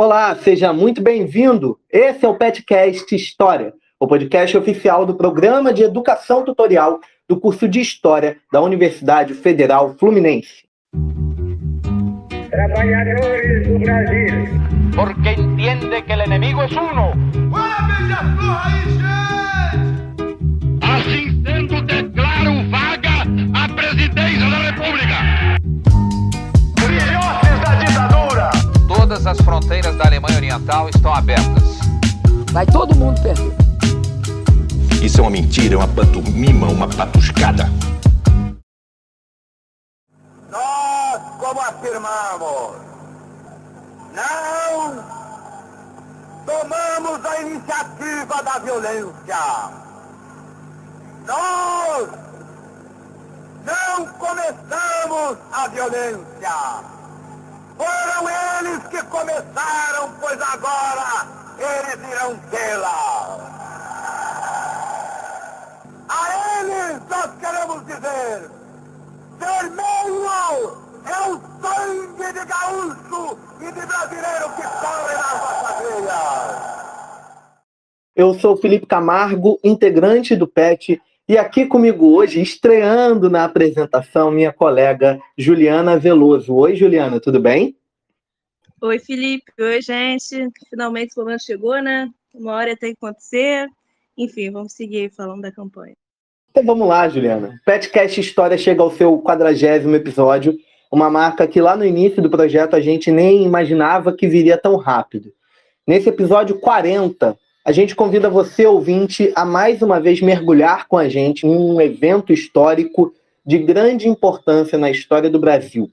Olá, seja muito bem-vindo. Esse é o Petcast História, o podcast oficial do Programa de Educação Tutorial do curso de História da Universidade Federal Fluminense. Trabalhadores do Brasil. Porque entende que o inimigo é uno. Assim as fronteiras da Alemanha Oriental estão abertas. Vai todo mundo perder. Isso é uma mentira, é uma pantomima, uma patuscada. Nós, como afirmamos, não tomamos a iniciativa da violência. Nós não começamos a violência. Foram eles que começaram, pois agora eles irão tê-la. A eles nós queremos dizer: vermelho é o sangue de gaúcho e de brasileiro que corre nas nossas veias. Eu sou Felipe Camargo, integrante do PET, e aqui comigo hoje, estreando na apresentação, minha colega Juliana Veloso. Oi, Juliana, tudo bem? Oi, Felipe. Oi, gente. Finalmente o momento chegou, né? Uma hora tem que acontecer. Enfim, vamos seguir falando da campanha. Então vamos lá, Juliana. Petcast História chega ao seu quadragésimo episódio, uma marca que lá no início do projeto a gente nem imaginava que viria tão rápido. Nesse episódio 40, a gente convida você, ouvinte, a mais uma vez mergulhar com a gente em um evento histórico de grande importância na história do Brasil.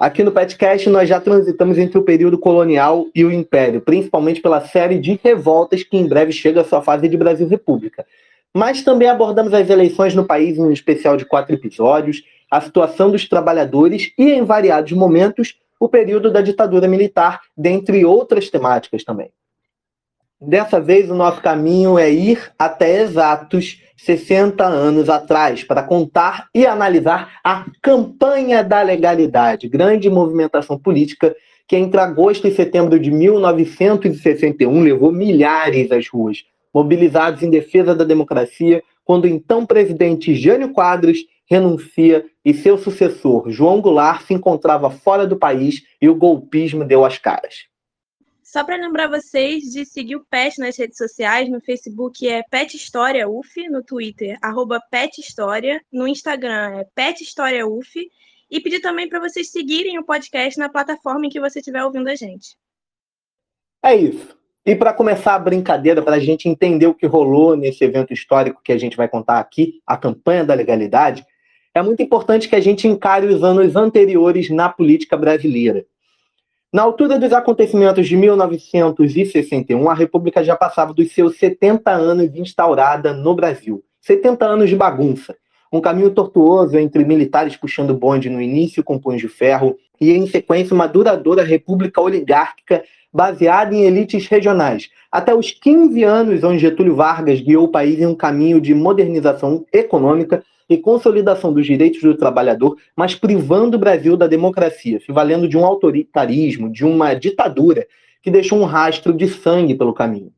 Aqui no Petcast nós já transitamos entre o período colonial e o Império, principalmente pela série de revoltas que em breve chega à sua fase de Brasil República. Mas também abordamos as eleições no país em um especial de quatro episódios, a situação dos trabalhadores e, em variados momentos, o período da ditadura militar, dentre outras temáticas também. Dessa vez, o nosso caminho é ir até exatos 60 anos atrás, para contar e analisar a campanha da legalidade, grande movimentação política que entre agosto e setembro de 1961 levou milhares às ruas, mobilizados em defesa da democracia, quando o então presidente Jânio Quadros renuncia e seu sucessor, João Goulart, se encontrava fora do país e o golpismo deu as caras. Só para lembrar vocês de seguir o PET nas redes sociais, no Facebook é Pet História UF, no Twitter, arroba Pet História, no Instagram é Pet História UF, e pedir também para vocês seguirem o podcast na plataforma em que você estiver ouvindo a gente. É isso. E para começar a brincadeira, para a gente entender o que rolou nesse evento histórico que a gente vai contar aqui, a campanha da legalidade, é muito importante que a gente encare os anos anteriores na política brasileira. Na altura dos acontecimentos de 1961, a República já passava dos seus 70 anos instaurada no Brasil. 70 anos de bagunça. Um caminho tortuoso entre militares puxando bonde no início com punhos de ferro e, em sequência, uma duradoura república oligárquica baseada em elites regionais. Até os 15 anos, onde Getúlio Vargas guiou o país em um caminho de modernização econômica e consolidação dos direitos do trabalhador, mas privando o Brasil da democracia, se valendo de um autoritarismo, de uma ditadura que deixou um rastro de sangue pelo caminho.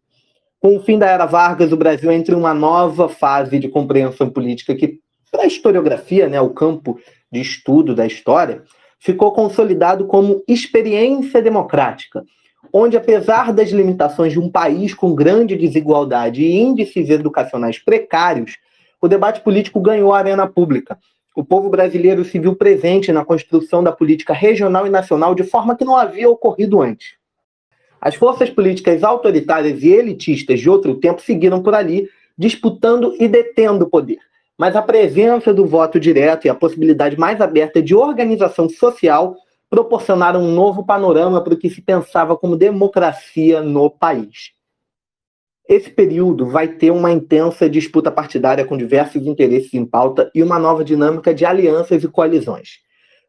Com o fim da era Vargas, o Brasil entra em uma nova fase de compreensão política que, para a historiografia, né, o campo de estudo da história, ficou consolidado como experiência democrática, onde, apesar das limitações de um país com grande desigualdade e índices educacionais precários, o debate político ganhou a arena pública. O povo brasileiro se viu presente na construção da política regional e nacional de forma que não havia ocorrido antes. As forças políticas autoritárias e elitistas de outro tempo seguiram por ali, disputando e detendo o poder. Mas a presença do voto direto e a possibilidade mais aberta de organização social proporcionaram um novo panorama para o que se pensava como democracia no país. Esse período vai ter uma intensa disputa partidária com diversos interesses em pauta e uma nova dinâmica de alianças e coalizões.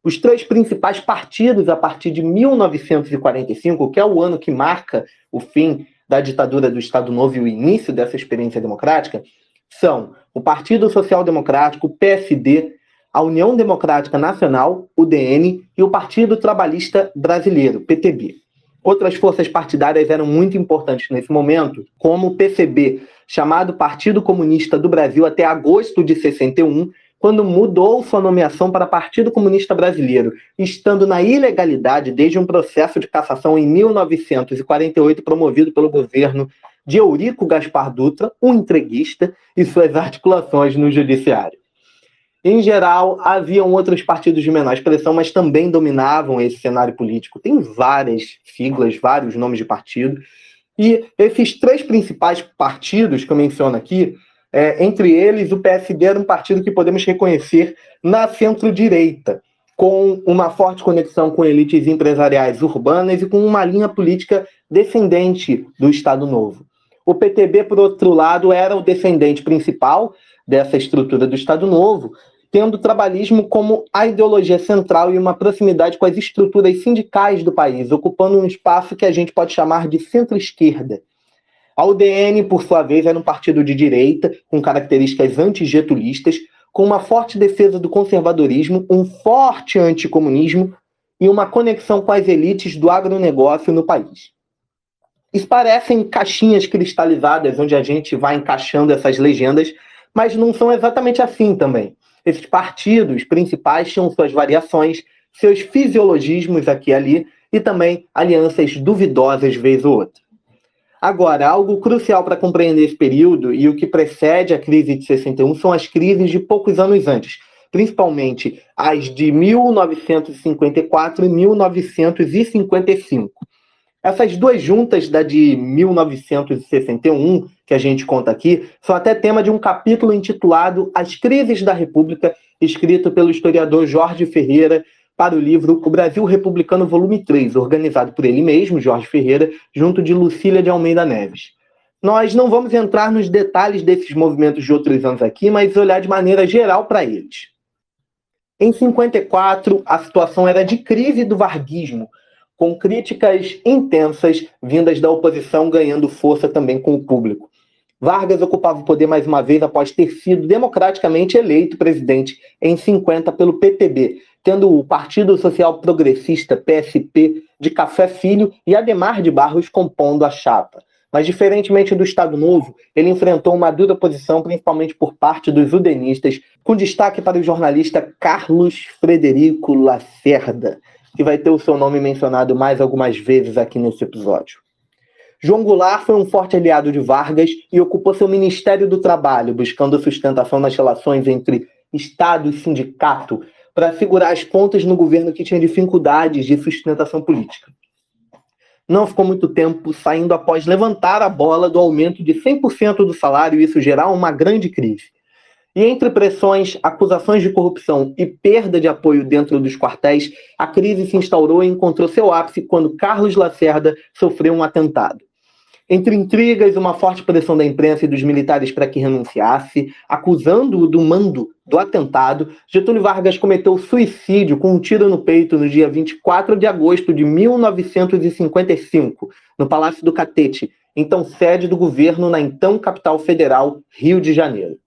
Os três principais partidos a partir de 1945, que é o ano que marca o fim da ditadura do Estado Novo e o início dessa experiência democrática, são o Partido Social Democrático, PSD, a União Democrática Nacional, UDN, e o Partido Trabalhista Brasileiro, PTB. Outras forças partidárias eram muito importantes nesse momento, como o PCB, chamado Partido Comunista do Brasil até agosto de 61, quando mudou sua nomeação para Partido Comunista Brasileiro, estando na ilegalidade desde um processo de cassação em 1948 promovido pelo governo de Eurico Gaspar Dutra, um entreguista, e suas articulações no judiciário. Em geral, haviam outros partidos de menor expressão, mas também dominavam esse cenário político. Tem várias siglas, vários nomes de partido. E esses três principais partidos que eu menciono aqui, é, entre eles, o PSD era um partido que podemos reconhecer na centro-direita, com uma forte conexão com elites empresariais urbanas e com uma linha política descendente do Estado Novo. O PTB, por outro lado, era o descendente principal dessa estrutura do Estado Novo, tendo o trabalhismo como a ideologia central e uma proximidade com as estruturas sindicais do país, ocupando um espaço que a gente pode chamar de centro-esquerda. A UDN, por sua vez, era um partido de direita, com características antigetulistas, com uma forte defesa do conservadorismo, um forte anticomunismo e uma conexão com as elites do agronegócio no país. Isso parecem caixinhas cristalizadas onde a gente vai encaixando essas legendas, mas não são exatamente assim também. Esses partidos principais tinham suas variações, seus fisiologismos aqui e ali, e também alianças duvidosas vez ou outra. Agora, algo crucial para compreender esse período e o que precede a crise de 61 são as crises de poucos anos antes, principalmente as de 1954 e 1955. Essas duas juntas da de 1961, que a gente conta aqui, são até tema de um capítulo intitulado As Crises da República, escrito pelo historiador Jorge Ferreira para o livro O Brasil Republicano, volume 3, organizado por ele mesmo, Jorge Ferreira, junto de Lucília de Almeida Neves. Nós não vamos entrar nos detalhes desses movimentos de outros anos aqui, mas olhar de maneira geral para eles. Em 54, a situação era de crise do varguismo, com críticas intensas vindas da oposição ganhando força também com o público. Vargas ocupava o poder mais uma vez após ter sido democraticamente eleito presidente em 50 pelo PTB, tendo o Partido Social Progressista, PSP, de Café Filho e Ademar de Barros compondo a chapa. Mas, diferentemente do Estado Novo, ele enfrentou uma dura oposição, principalmente por parte dos udenistas, com destaque para o jornalista Carlos Frederico Lacerda, que vai ter o seu nome mencionado mais algumas vezes aqui nesse episódio. João Goulart foi um forte aliado de Vargas e ocupou seu Ministério do Trabalho, buscando sustentação nas relações entre Estado e sindicato, para segurar as pontas no governo que tinha dificuldades de sustentação política. Não ficou muito tempo saindo após levantar a bola do aumento de 100% do salário e isso gerar uma grande crise. E entre pressões, acusações de corrupção e perda de apoio dentro dos quartéis, a crise se instaurou e encontrou seu ápice quando Carlos Lacerda sofreu um atentado. Entre intrigas uma forte pressão da imprensa e dos militares para que renunciasse, acusando-o do mando do atentado, Getúlio Vargas cometeu suicídio com um tiro no peito no dia 24 de agosto de 1955, no Palácio do Catete, então sede do governo na então capital federal, Rio de Janeiro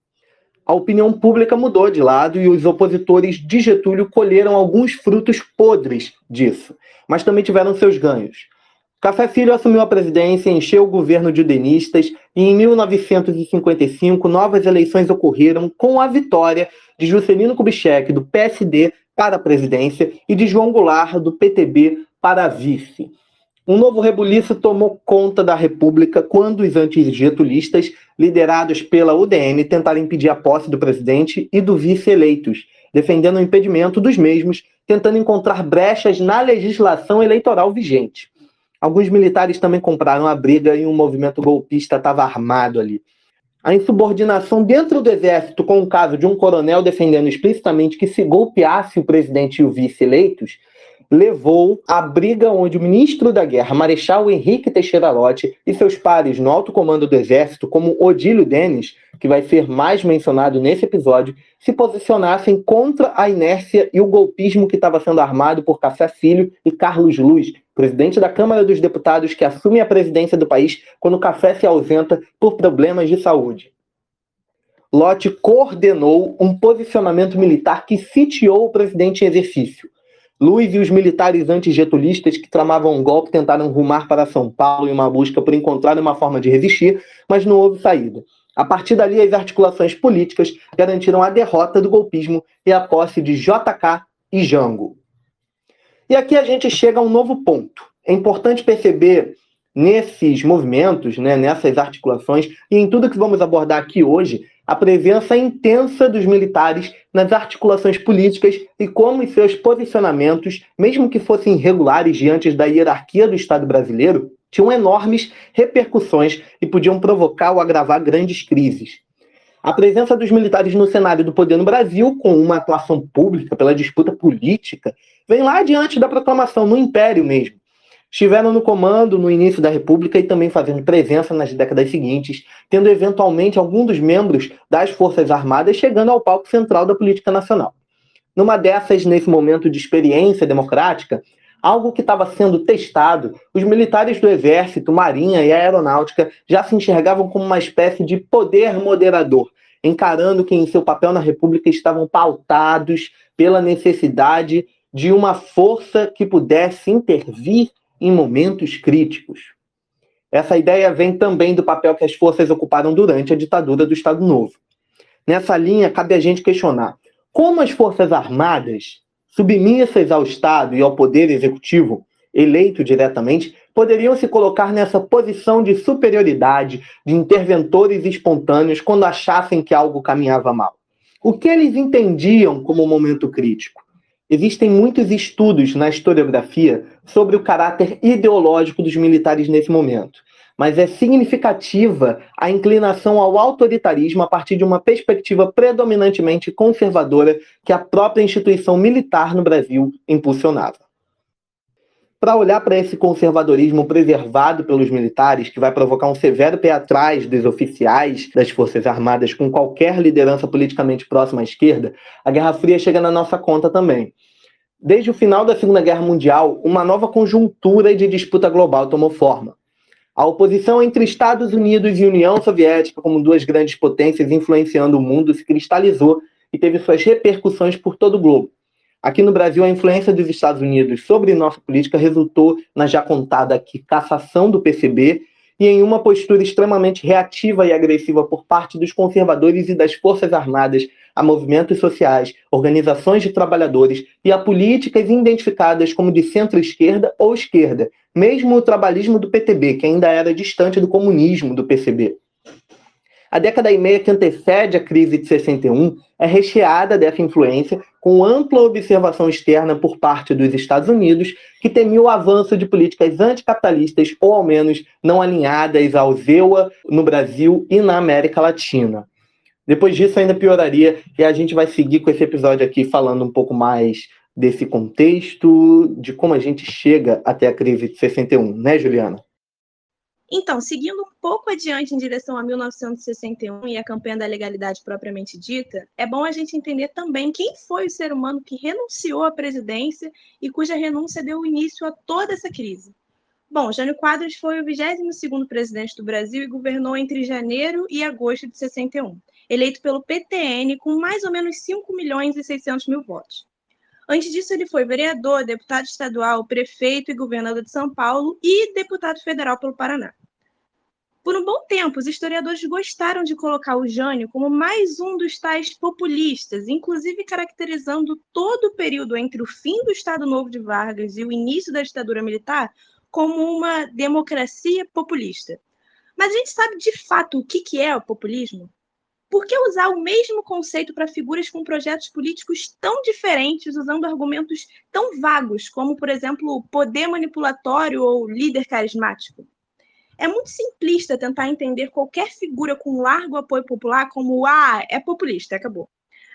a opinião pública mudou de lado e os opositores de Getúlio colheram alguns frutos podres disso, mas também tiveram seus ganhos. Café Filho assumiu a presidência, encheu o governo de udenistas e em 1955 novas eleições ocorreram com a vitória de Juscelino Kubitschek, do PSD, para a presidência e de João Goulart, do PTB, para a vice. Um novo rebuliço tomou conta da República quando os antigetulistas, liderados pela UDN, tentaram impedir a posse do presidente e do vice eleitos, defendendo o impedimento dos mesmos, tentando encontrar brechas na legislação eleitoral vigente. Alguns militares também compraram a briga e um movimento golpista estava armado ali. A insubordinação dentro do exército, com o caso de um coronel defendendo explicitamente que se golpeasse o presidente e o vice eleitos, levou à briga onde o ministro da Guerra, Marechal Henrique Teixeira Lott, e seus pares no alto comando do Exército, como Odílio Denis, que vai ser mais mencionado nesse episódio, se posicionassem contra a inércia e o golpismo que estava sendo armado por Café Filho e Carlos Luz, presidente da Câmara dos Deputados que assume a presidência do país quando Café se ausenta por problemas de saúde. Lott coordenou um posicionamento militar que sitiou o presidente em exercício, Luiz e os militares antigetulistas que tramavam um golpe tentaram rumar para São Paulo em uma busca por encontrar uma forma de resistir, mas não houve saída. A partir dali, as articulações políticas garantiram a derrota do golpismo e a posse de JK e Jango. E aqui a gente chega a um novo ponto. É importante perceber nesses movimentos, né, nessas articulações e em tudo que vamos abordar aqui hoje, a presença intensa dos militares nas articulações políticas e como seus posicionamentos, mesmo que fossem irregulares diante da hierarquia do Estado brasileiro, tinham enormes repercussões e podiam provocar ou agravar grandes crises. A presença dos militares no cenário do poder no Brasil, com uma atuação pública pela disputa política, vem lá diante da proclamação, no Império mesmo. Estiveram no comando no início da República e também fazendo presença nas décadas seguintes, tendo eventualmente algum dos membros das Forças Armadas chegando ao palco central da política nacional. Numa dessas, nesse momento de experiência democrática, algo que estava sendo testado, os militares do Exército, Marinha e Aeronáutica já se enxergavam como uma espécie de poder moderador, encarando que em seu papel na República estavam pautados pela necessidade de uma força que pudesse intervir em momentos críticos. Essa ideia vem também do papel que as forças ocuparam durante a ditadura do Estado Novo. Nessa linha, cabe a gente questionar como as Forças Armadas submissas ao Estado e ao Poder Executivo, eleito diretamente, poderiam se colocar nessa posição de superioridade, de interventores espontâneos, quando achassem que algo caminhava mal. O que eles entendiam como momento crítico? Existem muitos estudos na historiografia sobre o caráter ideológico dos militares nesse momento mas é significativa a inclinação ao autoritarismo a partir de uma perspectiva predominantemente conservadora que a própria instituição militar no Brasil impulsionava. Para olhar para esse conservadorismo preservado pelos militares, que vai provocar um severo pé atrás dos oficiais das Forças Armadas com qualquer liderança politicamente próxima à esquerda, a Guerra Fria chega na nossa conta também. Desde o final da Segunda Guerra Mundial, uma nova conjuntura de disputa global tomou forma. A oposição entre Estados Unidos e União Soviética, como duas grandes potências influenciando o mundo, se cristalizou e teve suas repercussões por todo o globo. Aqui no Brasil, a influência dos Estados Unidos sobre nossa política resultou na já contada aqui cassação do PCB e em uma postura extremamente reativa e agressiva por parte dos conservadores e das Forças Armadas a movimentos sociais, organizações de trabalhadores e a políticas identificadas como de centro-esquerda ou esquerda, mesmo o trabalhismo do PTB, que ainda era distante do comunismo do PCB. A década e meia que antecede a crise de 61 é recheada dessa influência, com ampla observação externa por parte dos Estados Unidos, que temia o avanço de políticas anticapitalistas, ou ao menos não alinhadas ao ZEUA no Brasil e na América Latina. Depois disso ainda pioraria e a gente vai seguir com esse episódio aqui falando um pouco mais desse contexto, de como a gente chega até a crise de 61, né, Juliana? Então, seguindo um pouco adiante em direção a 1961 e a campanha da legalidade propriamente dita, é bom a gente entender também quem foi o ser humano que renunciou à presidência e cuja renúncia deu início a toda essa crise. Bom, Jânio Quadros foi o 22º presidente do Brasil e governou entre janeiro e agosto de 61 eleito pelo PTN com mais ou menos 5 milhões e 600 mil votos. Antes disso, ele foi vereador, deputado estadual, prefeito e governador de São Paulo e deputado federal pelo Paraná. Por um bom tempo, os historiadores gostaram de colocar o Jânio como mais um dos tais populistas, inclusive caracterizando todo o período entre o fim do Estado Novo de Vargas e o início da ditadura militar como uma democracia populista. Mas a gente sabe de fato o que é o populismo? Por que usar o mesmo conceito para figuras com projetos políticos tão diferentes, usando argumentos tão vagos, como, por exemplo, poder manipulatório ou líder carismático? É muito simplista tentar entender qualquer figura com largo apoio popular como ah, é populista, acabou.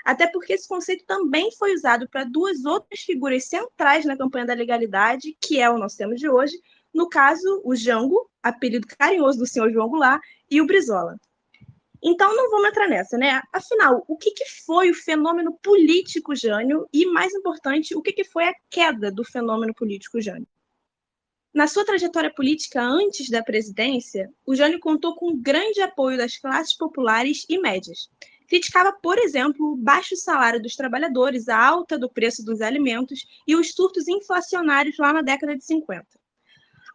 Até porque esse conceito também foi usado para duas outras figuras centrais na campanha da legalidade, que é o nosso tema de hoje, no caso, o Jango, apelido carinhoso do senhor João Goulart, e o Brizola. Então não vamos entrar nessa, né? Afinal, o que, que foi o fenômeno político Jânio e, mais importante, o que, que foi a queda do fenômeno político Jânio? Na sua trajetória política antes da presidência, o Jânio contou com grande apoio das classes populares e médias. criticava, por exemplo, o baixo salário dos trabalhadores, a alta do preço dos alimentos e os surtos inflacionários lá na década de 50.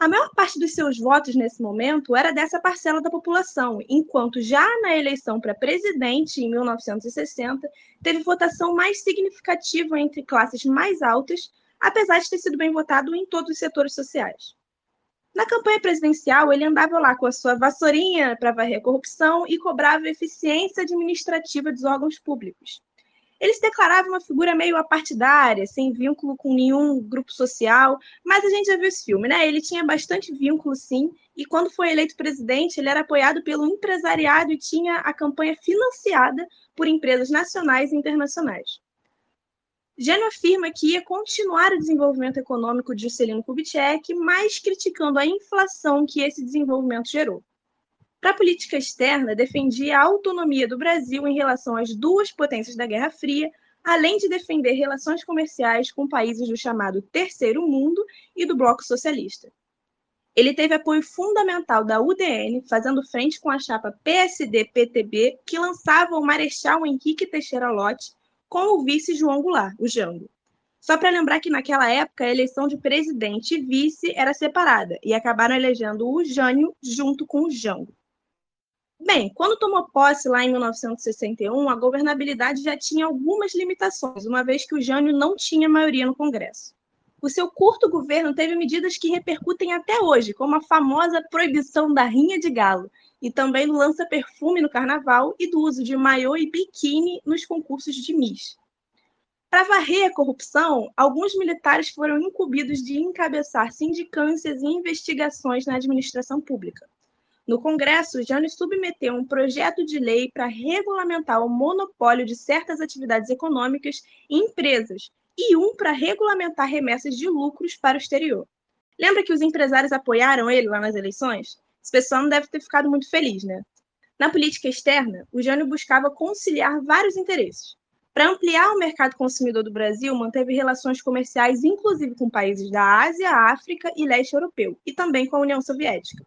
A maior parte dos seus votos nesse momento era dessa parcela da população, enquanto já na eleição para presidente, em 1960, teve votação mais significativa entre classes mais altas, apesar de ter sido bem votado em todos os setores sociais. Na campanha presidencial, ele andava lá com a sua vassourinha para varrer a corrupção e cobrava eficiência administrativa dos órgãos públicos. Ele se declarava uma figura meio apartidária, sem vínculo com nenhum grupo social, mas a gente já viu esse filme, né? Ele tinha bastante vínculo, sim, e quando foi eleito presidente, ele era apoiado pelo empresariado e tinha a campanha financiada por empresas nacionais e internacionais. Gênio afirma que ia continuar o desenvolvimento econômico de Juscelino Kubitschek, mas criticando a inflação que esse desenvolvimento gerou. Para a política externa, defendia a autonomia do Brasil em relação às duas potências da Guerra Fria, além de defender relações comerciais com países do chamado Terceiro Mundo e do Bloco Socialista. Ele teve apoio fundamental da UDN, fazendo frente com a chapa PSD-PTB, que lançava o Marechal Henrique Teixeira Lott com o vice João Goulart, o Jango. Só para lembrar que naquela época a eleição de presidente e vice era separada e acabaram elegendo o Jânio junto com o Jango. Bem, quando tomou posse lá em 1961, a governabilidade já tinha algumas limitações, uma vez que o Jânio não tinha maioria no Congresso. O seu curto governo teve medidas que repercutem até hoje, como a famosa proibição da rinha de galo, e também do lança-perfume no carnaval e do uso de maiô e biquíni nos concursos de Miss. Para varrer a corrupção, alguns militares foram incumbidos de encabeçar sindicâncias e investigações na administração pública. No Congresso, Jânio submeteu um projeto de lei para regulamentar o monopólio de certas atividades econômicas e empresas, e um para regulamentar remessas de lucros para o exterior. Lembra que os empresários apoiaram ele lá nas eleições? Esse pessoal não deve ter ficado muito feliz, né? Na política externa, o Jânio buscava conciliar vários interesses. Para ampliar o mercado consumidor do Brasil, manteve relações comerciais, inclusive com países da Ásia, África e leste europeu, e também com a União Soviética.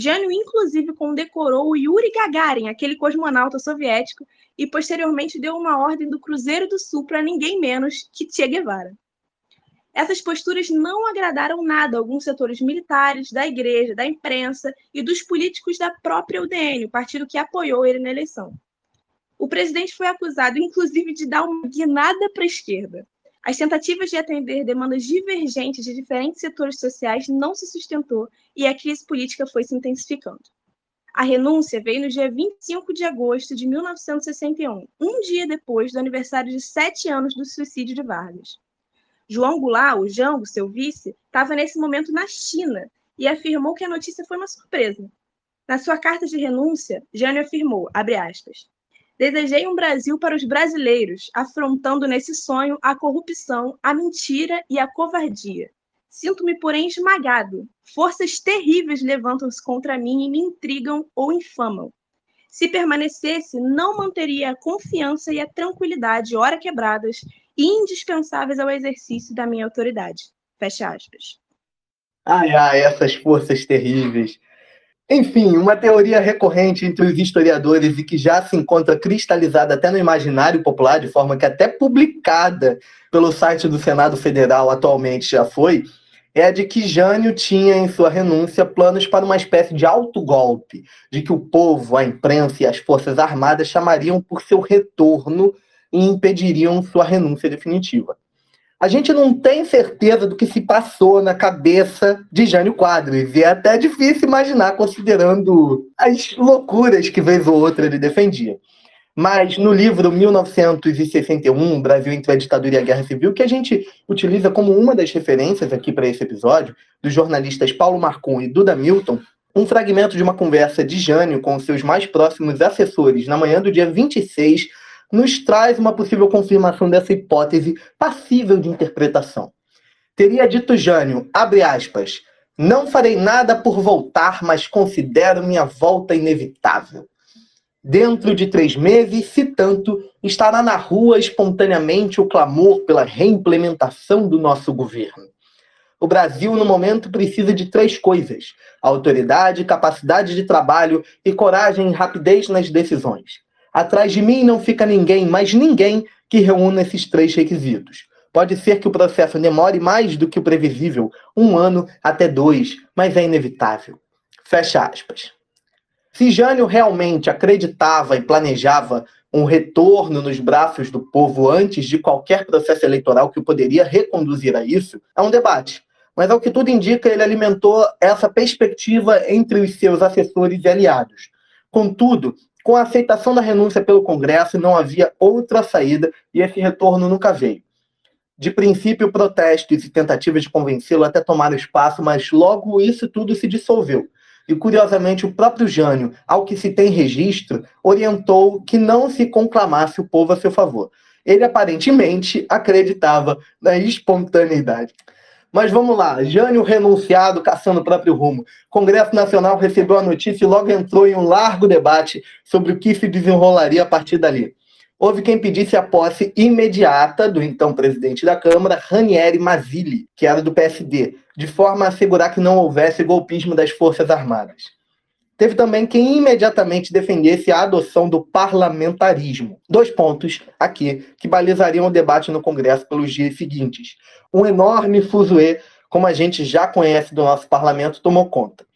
Jânio, inclusive, condecorou o Yuri Gagarin, aquele cosmonauta soviético, e posteriormente deu uma ordem do Cruzeiro do Sul para ninguém menos que Che Guevara. Essas posturas não agradaram nada a alguns setores militares, da igreja, da imprensa e dos políticos da própria UDN, o partido que apoiou ele na eleição. O presidente foi acusado, inclusive, de dar uma guinada para a esquerda. As tentativas de atender demandas divergentes de diferentes setores sociais não se sustentou e a crise política foi se intensificando. A renúncia veio no dia 25 de agosto de 1961, um dia depois do aniversário de sete anos do suicídio de Vargas. João Goulart, o Jango, seu vice, estava nesse momento na China e afirmou que a notícia foi uma surpresa. Na sua carta de renúncia, Jânio afirmou, aspas, Desejei um Brasil para os brasileiros, afrontando nesse sonho a corrupção, a mentira e a covardia. Sinto-me, porém, esmagado. Forças terríveis levantam-se contra mim e me intrigam ou infamam. Se permanecesse, não manteria a confiança e a tranquilidade, ora quebradas, indispensáveis ao exercício da minha autoridade. Fecha aspas. Ai, ai, essas forças terríveis. Enfim, uma teoria recorrente entre os historiadores e que já se encontra cristalizada até no imaginário popular, de forma que até publicada pelo site do Senado Federal atualmente já foi, é a de que Jânio tinha em sua renúncia planos para uma espécie de autogolpe, de que o povo, a imprensa e as forças armadas chamariam por seu retorno e impediriam sua renúncia definitiva. A gente não tem certeza do que se passou na cabeça de Jânio Quadros, e é até difícil imaginar, considerando as loucuras que vez ou outra ele defendia. Mas no livro 1961, Brasil entre a ditadura e a guerra civil, que a gente utiliza como uma das referências aqui para esse episódio, dos jornalistas Paulo Marcon e Duda Milton, um fragmento de uma conversa de Jânio com seus mais próximos assessores na manhã do dia 26 nos traz uma possível confirmação dessa hipótese passível de interpretação. Teria dito Jânio, abre aspas, não farei nada por voltar, mas considero minha volta inevitável. Dentro de três meses, se tanto, estará na rua espontaneamente o clamor pela reimplementação do nosso governo. O Brasil, no momento, precisa de três coisas: autoridade, capacidade de trabalho e coragem e rapidez nas decisões. Atrás de mim não fica ninguém, mas ninguém que reúna esses três requisitos. Pode ser que o processo demore mais do que o previsível, um ano até dois, mas é inevitável. Fecha aspas. Se Jânio realmente acreditava e planejava um retorno nos braços do povo antes de qualquer processo eleitoral que poderia reconduzir a isso, é um debate. Mas, ao que tudo indica, ele alimentou essa perspectiva entre os seus assessores e aliados. Contudo, com a aceitação da renúncia pelo Congresso, não havia outra saída e esse retorno nunca veio. De princípio, protestos e tentativas de convencê-lo até tomaram espaço, mas logo isso tudo se dissolveu. E, curiosamente, o próprio Jânio, ao que se tem registro, orientou que não se conclamasse o povo a seu favor. Ele aparentemente acreditava na espontaneidade. Mas vamos lá, Jânio renunciado, caçando o próprio rumo. Congresso Nacional recebeu a notícia e logo entrou em um largo debate sobre o que se desenrolaria a partir dali. Houve quem pedisse a posse imediata do então presidente da Câmara, Ranieri Mazzilli, que era do PSD, de forma a assegurar que não houvesse golpismo das Forças Armadas. Teve também quem imediatamente defendesse a adoção do parlamentarismo. Dois pontos aqui que balizariam o debate no Congresso pelos dias seguintes um enorme fuzuê, como a gente já conhece do nosso parlamento, tomou conta.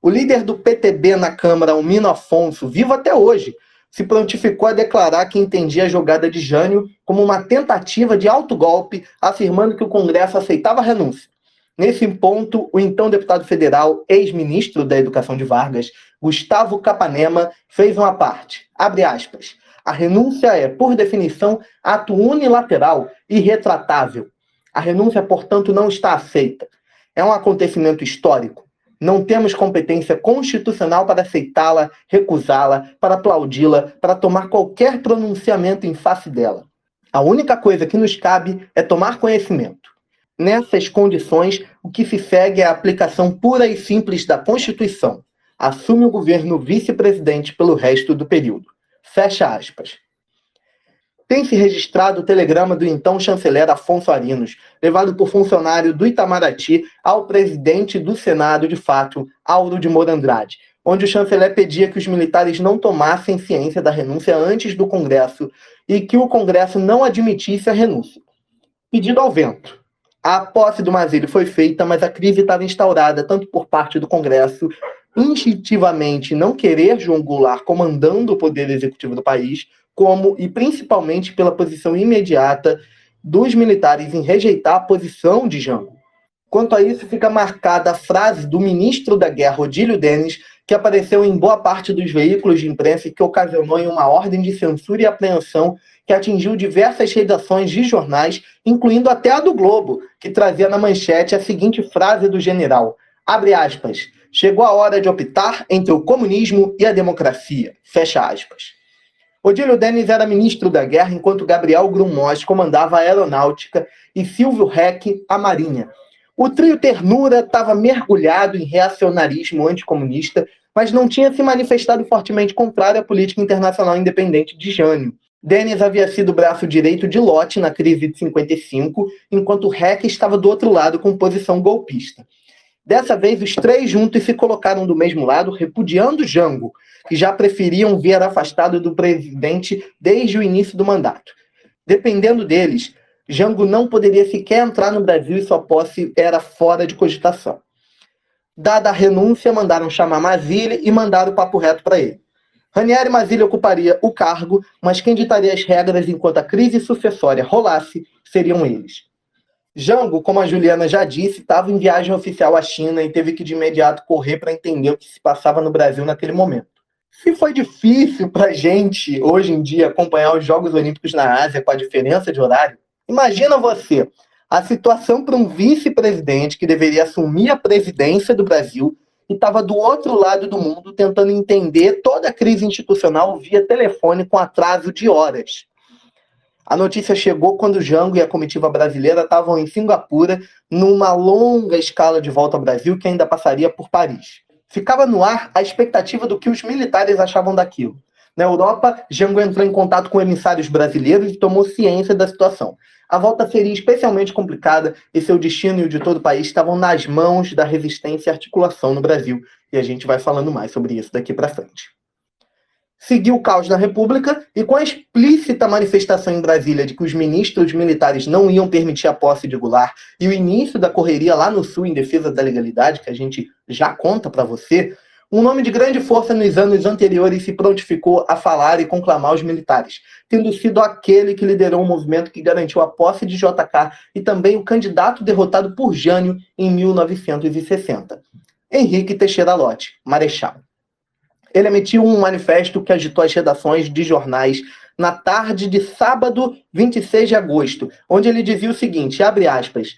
O líder do PTB na Câmara, Almino Afonso, vivo até hoje, se prontificou a declarar que entendia a jogada de Jânio como uma tentativa de autogolpe, afirmando que o Congresso aceitava a renúncia. Nesse ponto, o então deputado federal, ex-ministro da Educação de Vargas, Gustavo Capanema, fez uma parte. Abre aspas. A renúncia é, por definição, ato unilateral e retratável, a renúncia, portanto, não está aceita. É um acontecimento histórico. Não temos competência constitucional para aceitá-la, recusá-la, para aplaudi-la, para tomar qualquer pronunciamento em face dela. A única coisa que nos cabe é tomar conhecimento. Nessas condições, o que se segue é a aplicação pura e simples da Constituição. Assume o governo vice-presidente pelo resto do período. Fecha aspas tem se registrado o telegrama do então chanceler Afonso Arinos, levado por funcionário do Itamaraty ao presidente do Senado, de fato, Auro de Moura Andrade, onde o chanceler pedia que os militares não tomassem ciência da renúncia antes do Congresso e que o Congresso não admitisse a renúncia. Pedido ao vento. A posse do Mazílio foi feita, mas a crise estava instaurada tanto por parte do Congresso, instintivamente não querer João Goulart comandando o poder executivo do país, como e principalmente pela posição imediata dos militares em rejeitar a posição de Jango. Quanto a isso, fica marcada a frase do ministro da Guerra, Odílio Denis, que apareceu em boa parte dos veículos de imprensa e que ocasionou em uma ordem de censura e apreensão que atingiu diversas redações de jornais, incluindo até a do Globo, que trazia na manchete a seguinte frase do general: abre aspas, chegou a hora de optar entre o comunismo e a democracia, fecha aspas. Odílio Denis era ministro da Guerra, enquanto Gabriel Grumos comandava a Aeronáutica e Silvio Reck a Marinha. O trio Ternura estava mergulhado em reacionarismo anticomunista, mas não tinha se manifestado fortemente contrário à política internacional independente de Jânio. Denis havia sido braço direito de Lott na crise de 55, enquanto Reck estava do outro lado com posição golpista. Dessa vez, os três juntos se colocaram do mesmo lado, repudiando Jango, que já preferiam ver afastado do presidente desde o início do mandato. Dependendo deles, Jango não poderia sequer entrar no Brasil e sua posse era fora de cogitação. Dada a renúncia, mandaram chamar Mazile e mandaram o papo reto para ele. Ranieri Mazile ocuparia o cargo, mas quem ditaria as regras enquanto a crise sucessória rolasse seriam eles. Jango, como a Juliana já disse, estava em viagem oficial à China e teve que de imediato correr para entender o que se passava no Brasil naquele momento. Se foi difícil para a gente, hoje em dia, acompanhar os Jogos Olímpicos na Ásia com a diferença de horário, imagina você a situação para um vice-presidente que deveria assumir a presidência do Brasil e estava do outro lado do mundo tentando entender toda a crise institucional via telefone com atraso de horas. A notícia chegou quando Jango e a comitiva brasileira estavam em Singapura, numa longa escala de volta ao Brasil que ainda passaria por Paris. Ficava no ar a expectativa do que os militares achavam daquilo. Na Europa, Jango entrou em contato com emissários brasileiros e tomou ciência da situação. A volta seria especialmente complicada e seu destino e o de todo o país estavam nas mãos da resistência e articulação no Brasil. E a gente vai falando mais sobre isso daqui para frente. seguiu o caos na República e com a explícita manifestação em Brasília de que os ministros militares não iam permitir a posse de Goulart e o início da correria lá no Sul em defesa da legalidade, que a gente já conta para você, um nome de grande força nos anos anteriores se prontificou a falar e conclamar os militares, tendo sido aquele que liderou o um movimento que garantiu a posse de JK e também o candidato derrotado por Jânio em 1960, Henrique Teixeira Lott, Marechal. Ele emitiu um manifesto que agitou as redações de jornais na tarde de sábado, 26 de agosto, onde ele dizia o seguinte, abre aspas,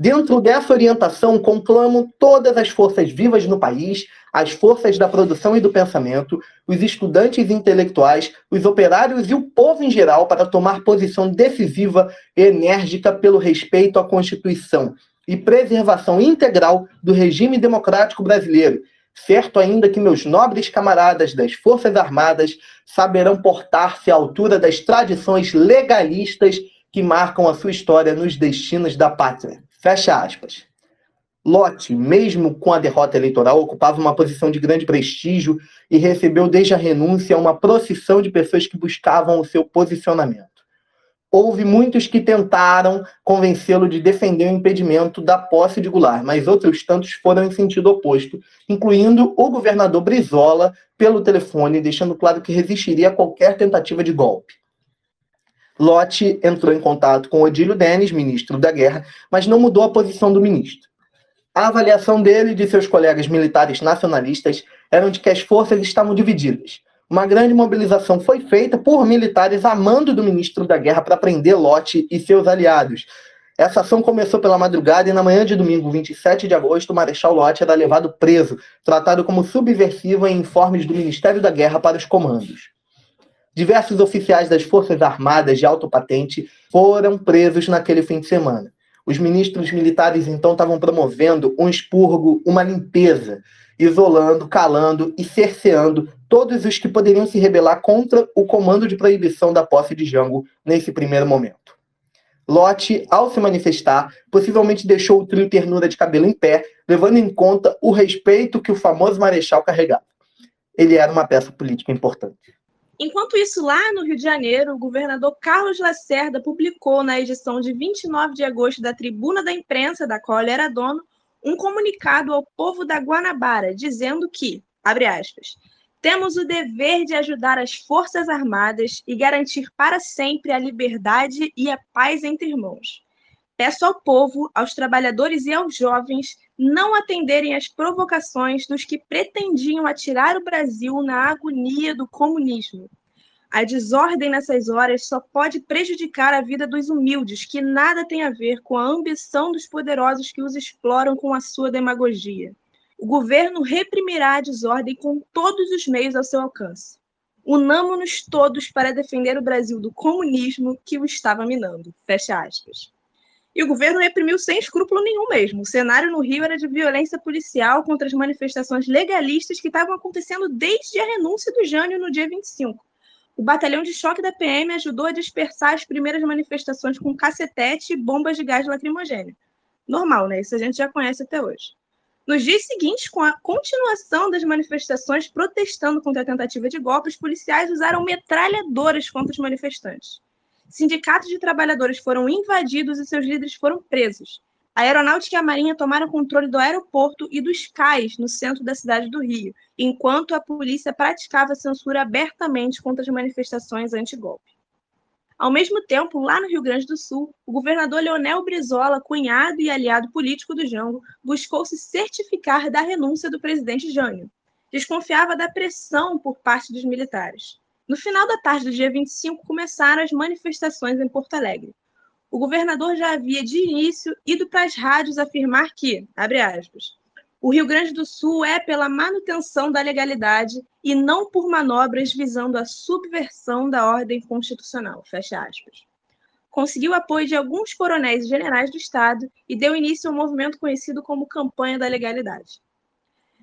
Dentro dessa orientação, conclamo todas as forças vivas no país, as forças da produção e do pensamento, os estudantes intelectuais, os operários e o povo em geral para tomar posição decisiva e enérgica pelo respeito à Constituição e preservação integral do regime democrático brasileiro, certo ainda que meus nobres camaradas das Forças Armadas saberão portar-se à altura das tradições legalistas que marcam a sua história nos destinos da pátria. Fecha aspas. Lotte, mesmo com a derrota eleitoral, ocupava uma posição de grande prestígio e recebeu desde a renúncia uma procissão de pessoas que buscavam o seu posicionamento houve muitos que tentaram convencê-lo de defender o impedimento da posse de Goulart, mas outros tantos foram em sentido oposto, incluindo o governador Brizola pelo telefone, deixando claro que resistiria a qualquer tentativa de golpe. Lotte entrou em contato com Odílio Denis, ministro da Guerra, mas não mudou a posição do ministro. A avaliação dele e de seus colegas militares nacionalistas eram de que as forças estavam divididas uma grande mobilização foi feita por militares a mando do ministro da Guerra para prender Lote e seus aliados. Essa ação começou pela madrugada e na manhã de domingo, 27 de agosto, o Marechal Lott era levado preso, tratado como subversivo em informes do Ministério da Guerra para os comandos. Diversos oficiais das Forças Armadas de alto patente foram presos naquele fim de semana. Os ministros militares então estavam promovendo um expurgo, uma limpeza, isolando, calando e cerceando todos os que poderiam se rebelar contra o comando de proibição da posse de Jango nesse primeiro momento. Lotte, ao se manifestar, possivelmente deixou o trio Ternura de cabelo em pé, levando em conta o respeito que o famoso marechal carregava. Ele era uma peça política importante. Enquanto isso, lá no Rio de Janeiro, o governador Carlos Lacerda publicou na edição de 29 de agosto da Tribuna da Imprensa, da qual ele era dono, um comunicado ao povo da Guanabara, dizendo que, abre aspas, temos o dever de ajudar as Forças Armadas e garantir para sempre a liberdade e a paz entre irmãos. Peço ao povo, aos trabalhadores e aos jovens não atenderem às provocações dos que pretendiam atirar o Brasil na agonia do comunismo. A desordem nessas horas só pode prejudicar a vida dos humildes, que nada tem a ver com a ambição dos poderosos que os exploram com a sua demagogia. O governo reprimirá a desordem com todos os meios ao seu alcance. Unamo-nos todos para defender o Brasil do comunismo que o estava minando. Fecha aspas. E o governo reprimiu sem escrúpulo nenhum mesmo. O cenário no Rio era de violência policial contra as manifestações legalistas que estavam acontecendo desde a renúncia do Jânio no dia 25 o batalhão de choque da PM ajudou a dispersar as primeiras manifestações com cacetete e bombas de gás lacrimogêneo. Normal, né? Isso a gente já conhece até hoje. Nos dias seguintes, com a continuação das manifestações protestando contra a tentativa de golpe, os policiais usaram metralhadoras contra os manifestantes. Sindicatos de trabalhadores foram invadidos e seus líderes foram presos. A Aeronáutica e a Marinha tomaram controle do aeroporto e dos cais no centro da cidade do Rio, enquanto a polícia praticava censura abertamente contra as manifestações anti-golpe. Ao mesmo tempo, lá no Rio Grande do Sul, o governador Leonel Brizola, cunhado e aliado político do Jango, buscou se certificar da renúncia do presidente Jânio. Desconfiava da pressão por parte dos militares. No final da tarde do dia 25, começaram as manifestações em Porto Alegre o governador já havia de início ido para as rádios afirmar que, abre aspas, o Rio Grande do Sul é pela manutenção da legalidade e não por manobras visando a subversão da ordem constitucional, fecha aspas. Conseguiu apoio de alguns coronéis e generais do Estado e deu início ao movimento conhecido como Campanha da Legalidade.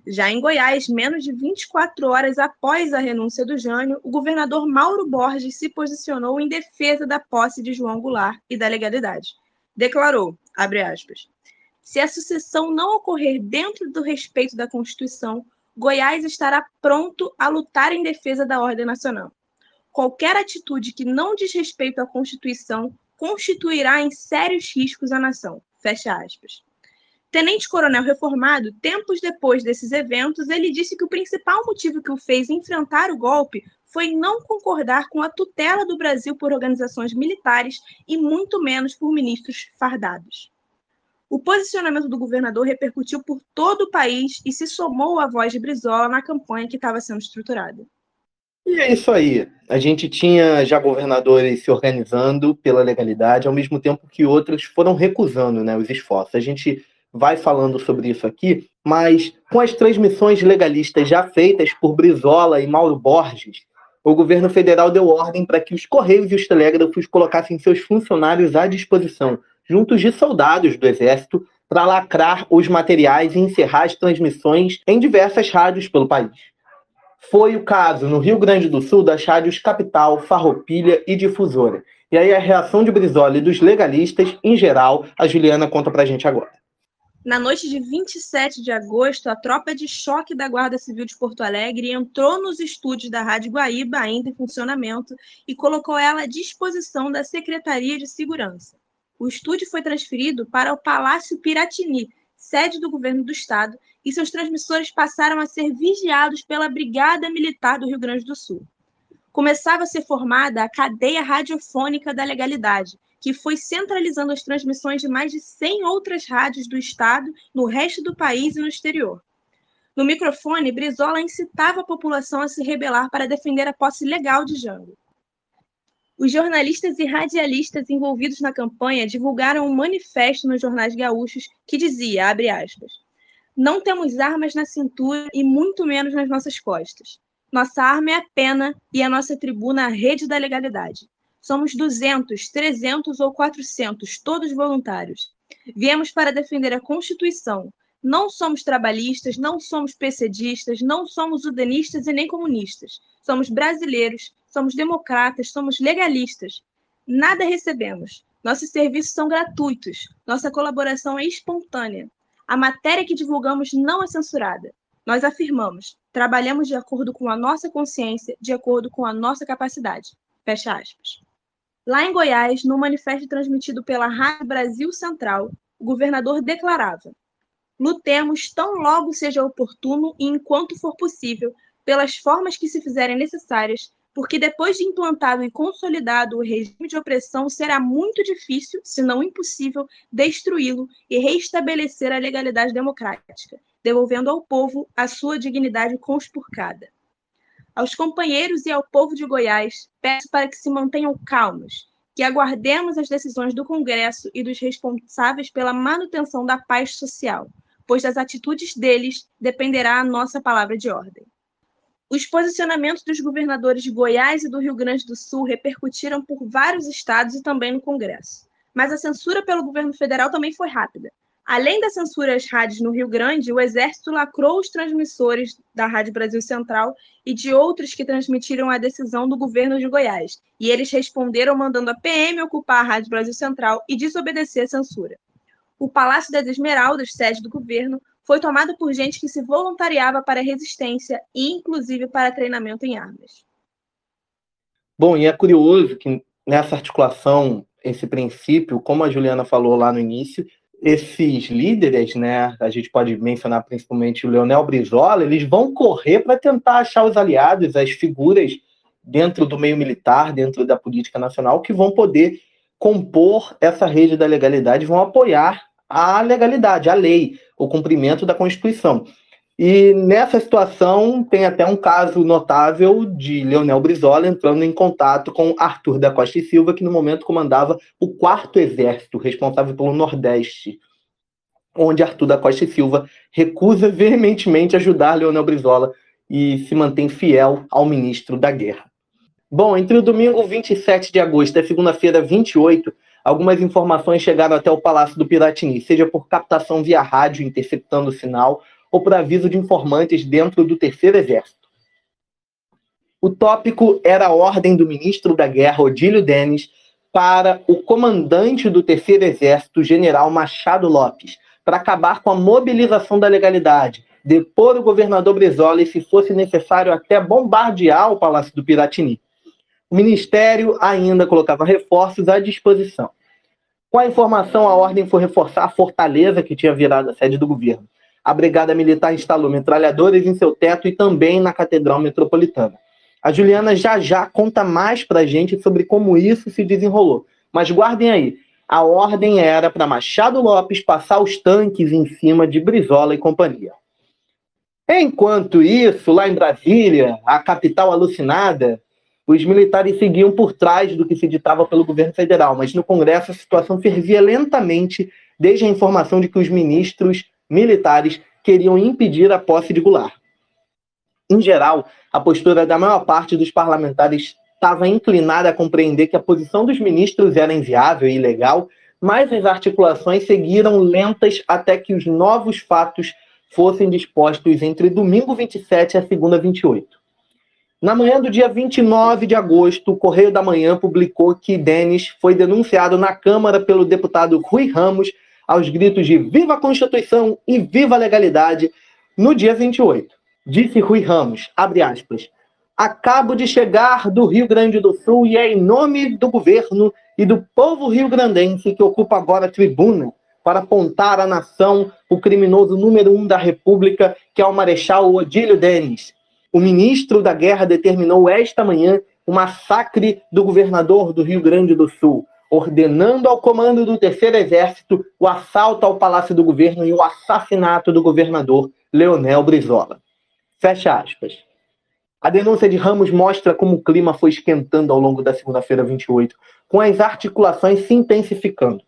Já em Goiás, menos de 24 horas após a renúncia do Jânio, o governador Mauro Borges se posicionou em defesa da posse de João Goulart e da legalidade. Declarou, aspas, se a sucessão não ocorrer dentro do respeito da Constituição, Goiás estará pronto a lutar em defesa da ordem nacional. Qualquer atitude que não diz respeito à Constituição constituirá em sérios riscos à nação. Fecha aspas. Tenente-coronel reformado, tempos depois desses eventos, ele disse que o principal motivo que o fez enfrentar o golpe foi não concordar com a tutela do Brasil por organizações militares e muito menos por ministros fardados. O posicionamento do governador repercutiu por todo o país e se somou à voz de Brizola na campanha que estava sendo estruturada. E é isso aí. A gente tinha já governadores se organizando pela legalidade, ao mesmo tempo que outros foram recusando né, os esforços. A gente vai falando sobre isso aqui, mas com as transmissões legalistas já feitas por Brizola e Mauro Borges, o governo federal deu ordem para que os Correios e os telégrafos colocassem seus funcionários à disposição, juntos de soldados do Exército, para lacrar os materiais e encerrar as transmissões em diversas rádios pelo país. Foi o caso no Rio Grande do Sul das rádios Capital, Farroupilha e Difusora. E aí a reação de Brizola e dos legalistas, em geral, a Juliana conta para a gente agora. Na noite de 27 de agosto, a tropa de choque da Guarda Civil de Porto Alegre entrou nos estúdios da Rádio Guaíba, ainda em funcionamento, e colocou ela à disposição da Secretaria de Segurança. O estúdio foi transferido para o Palácio Piratini, sede do governo do estado, e seus transmissores passaram a ser vigiados pela Brigada Militar do Rio Grande do Sul. Começava a ser formada a cadeia radiofônica da legalidade, que foi centralizando as transmissões de mais de 100 outras rádios do estado no resto do país e no exterior. No microfone, Brizola incitava a população a se rebelar para defender a posse legal de Jango. Os jornalistas e radialistas envolvidos na campanha divulgaram um manifesto nos jornais gaúchos que dizia, abre aspas, não temos armas na cintura e muito menos nas nossas costas. Nossa arma é a pena e a nossa tribuna a rede da legalidade. Somos 200, 300 ou 400, todos voluntários. Viemos para defender a Constituição. Não somos trabalhistas, não somos PCDistas, não somos udenistas e nem comunistas. Somos brasileiros, somos democratas, somos legalistas. Nada recebemos. Nossos serviços são gratuitos. Nossa colaboração é espontânea. A matéria que divulgamos não é censurada. Nós afirmamos, trabalhamos de acordo com a nossa consciência, de acordo com a nossa capacidade. Fecha aspas. Lá em Goiás, no manifesto transmitido pela Rádio Brasil Central, o governador declarava: Lutemos tão logo seja oportuno e enquanto for possível, pelas formas que se fizerem necessárias, porque depois de implantado e consolidado o regime de opressão, será muito difícil, se não impossível, destruí-lo e reestabelecer a legalidade democrática, devolvendo ao povo a sua dignidade conspurcada. Aos companheiros e ao povo de Goiás, peço para que se mantenham calmos, que aguardemos as decisões do Congresso e dos responsáveis pela manutenção da paz social, pois das atitudes deles dependerá a nossa palavra de ordem. Os posicionamentos dos governadores de Goiás e do Rio Grande do Sul repercutiram por vários estados e também no Congresso. Mas a censura pelo governo federal também foi rápida. Além da censura às rádios no Rio Grande, o Exército lacrou os transmissores da Rádio Brasil Central e de outros que transmitiram a decisão do governo de Goiás. E eles responderam mandando a PM ocupar a Rádio Brasil Central e desobedecer a censura. O Palácio das Esmeraldas, sede do governo, foi tomado por gente que se voluntariava para a resistência e, inclusive, para treinamento em armas. Bom, e é curioso que nessa articulação, esse princípio, como a Juliana falou lá no início, esses líderes, né, a gente pode mencionar principalmente o Leonel Brizola, eles vão correr para tentar achar os aliados, as figuras dentro do meio militar, dentro da política nacional, que vão poder compor essa rede da legalidade, vão apoiar a legalidade, a lei, o cumprimento da Constituição. E nessa situação tem até um caso notável de Leonel Brizola entrando em contato com Arthur da Costa e Silva, que no momento comandava o quarto exército, responsável pelo Nordeste, onde Arthur da Costa e Silva recusa veementemente ajudar Leonel Brizola e se mantém fiel ao ministro da Guerra. Bom, entre o domingo 27 de agosto e segunda-feira 28, algumas informações chegaram até o Palácio do Piratini, seja por captação via rádio interceptando o sinal, ou por aviso de informantes dentro do Terceiro Exército. O tópico era a ordem do ministro da Guerra, Odílio Denis, para o comandante do Terceiro Exército, general Machado Lopes, para acabar com a mobilização da legalidade, depor o governador Brizola e, se fosse necessário, até bombardear o Palácio do Piratini. O Ministério ainda colocava reforços à disposição. Com a informação, a ordem foi reforçar a fortaleza que tinha virado a sede do governo. A Brigada Militar instalou metralhadores em seu teto e também na Catedral Metropolitana. A Juliana já já conta mais para a gente sobre como isso se desenrolou. Mas guardem aí, a ordem era para Machado Lopes passar os tanques em cima de Brizola e companhia. Enquanto isso, lá em Brasília, a capital alucinada, os militares seguiam por trás do que se ditava pelo governo federal, mas no Congresso a situação fervia lentamente desde a informação de que os ministros militares queriam impedir a posse de Goulart. Em geral, a postura da maior parte dos parlamentares estava inclinada a compreender que a posição dos ministros era inviável e ilegal, mas as articulações seguiram lentas até que os novos fatos fossem dispostos entre domingo 27 e segunda 28. Na manhã do dia 29 de agosto, o Correio da Manhã publicou que Denis foi denunciado na Câmara pelo deputado Rui Ramos aos gritos de Viva a Constituição e Viva a Legalidade no dia 28. Disse Rui Ramos, abre aspas, acabo de chegar do Rio Grande do Sul e é em nome do governo e do povo rio-grandense que ocupa agora a tribuna para apontar à nação o criminoso número um da República, que é o Marechal Odílio Denis, o ministro da Guerra determinou esta manhã o massacre do governador do Rio Grande do Sul, ordenando ao comando do Terceiro Exército o assalto ao Palácio do Governo e o assassinato do governador Leonel Brizola. Fecha aspas. A denúncia de Ramos mostra como o clima foi esquentando ao longo da segunda-feira 28, com as articulações se intensificando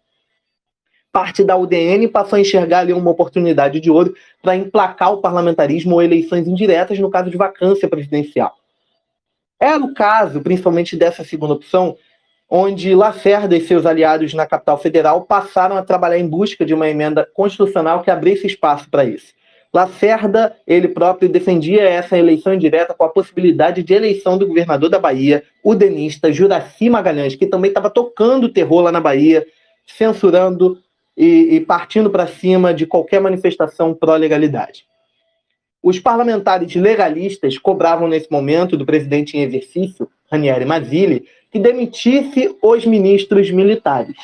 parte da UDN passou a enxergar ali uma oportunidade de ouro para emplacar o parlamentarismo ou eleições indiretas no caso de vacância presidencial. Era o caso, principalmente dessa segunda opção, onde Lacerda e seus aliados na capital federal passaram a trabalhar em busca de uma emenda constitucional que abrisse espaço para isso. Lacerda, ele próprio, defendia essa eleição indireta com a possibilidade de eleição do governador da Bahia, o denista Juraci Magalhães, que também estava tocando terror lá na Bahia, censurando e, e partindo para cima de qualquer manifestação pró-legalidade. Os parlamentares legalistas cobravam nesse momento do presidente em exercício, Ranieri Mazzilli, que demitisse os ministros militares.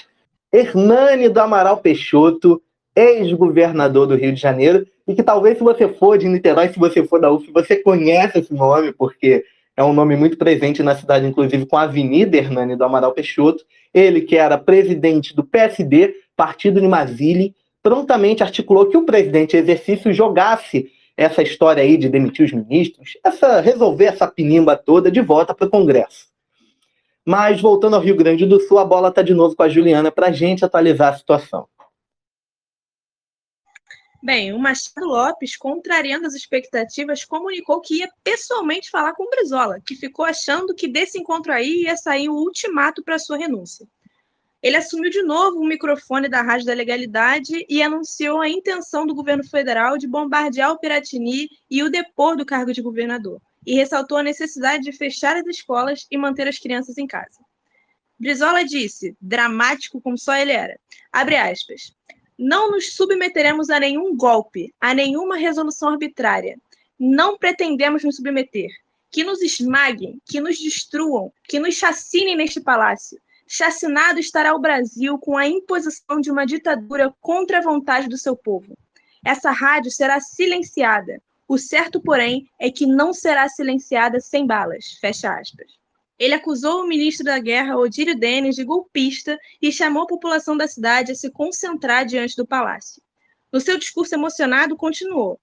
Hernani do Amaral Peixoto, ex-governador do Rio de Janeiro, e que talvez se você for de Niterói, se você for da UF, você conhece esse nome, porque é um nome muito presente na cidade, inclusive com a Avenida Hernani do Amaral Peixoto. Ele que era presidente do PSD, partido de Mazili prontamente articulou que o presidente exercício jogasse essa história aí de demitir os ministros, essa resolver essa pinimba toda de volta para o Congresso. Mas voltando ao Rio Grande do Sul, a bola está de novo com a Juliana para a gente atualizar a situação. Bem, o Machado Lopes, contrariando as expectativas, comunicou que ia pessoalmente falar com o Brizola, que ficou achando que desse encontro aí ia sair o ultimato para sua renúncia ele assumiu de novo o microfone da Rádio da Legalidade e anunciou a intenção do governo federal de bombardear o Piratini e o depor do cargo de governador, e ressaltou a necessidade de fechar as escolas e manter as crianças em casa. Brizola disse, dramático como só ele era, abre aspas, não nos submeteremos a nenhum golpe, a nenhuma resolução arbitrária. Não pretendemos nos submeter. Que nos esmaguem, que nos destruam, que nos chacinem neste palácio chacinado estará o Brasil com a imposição de uma ditadura contra a vontade do seu povo. Essa rádio será silenciada. O certo, porém, é que não será silenciada sem balas. Fecha aspas. Ele acusou o ministro da Guerra, Odílio Denis, de golpista e chamou a população da cidade a se concentrar diante do palácio. No seu discurso emocionado, continuou: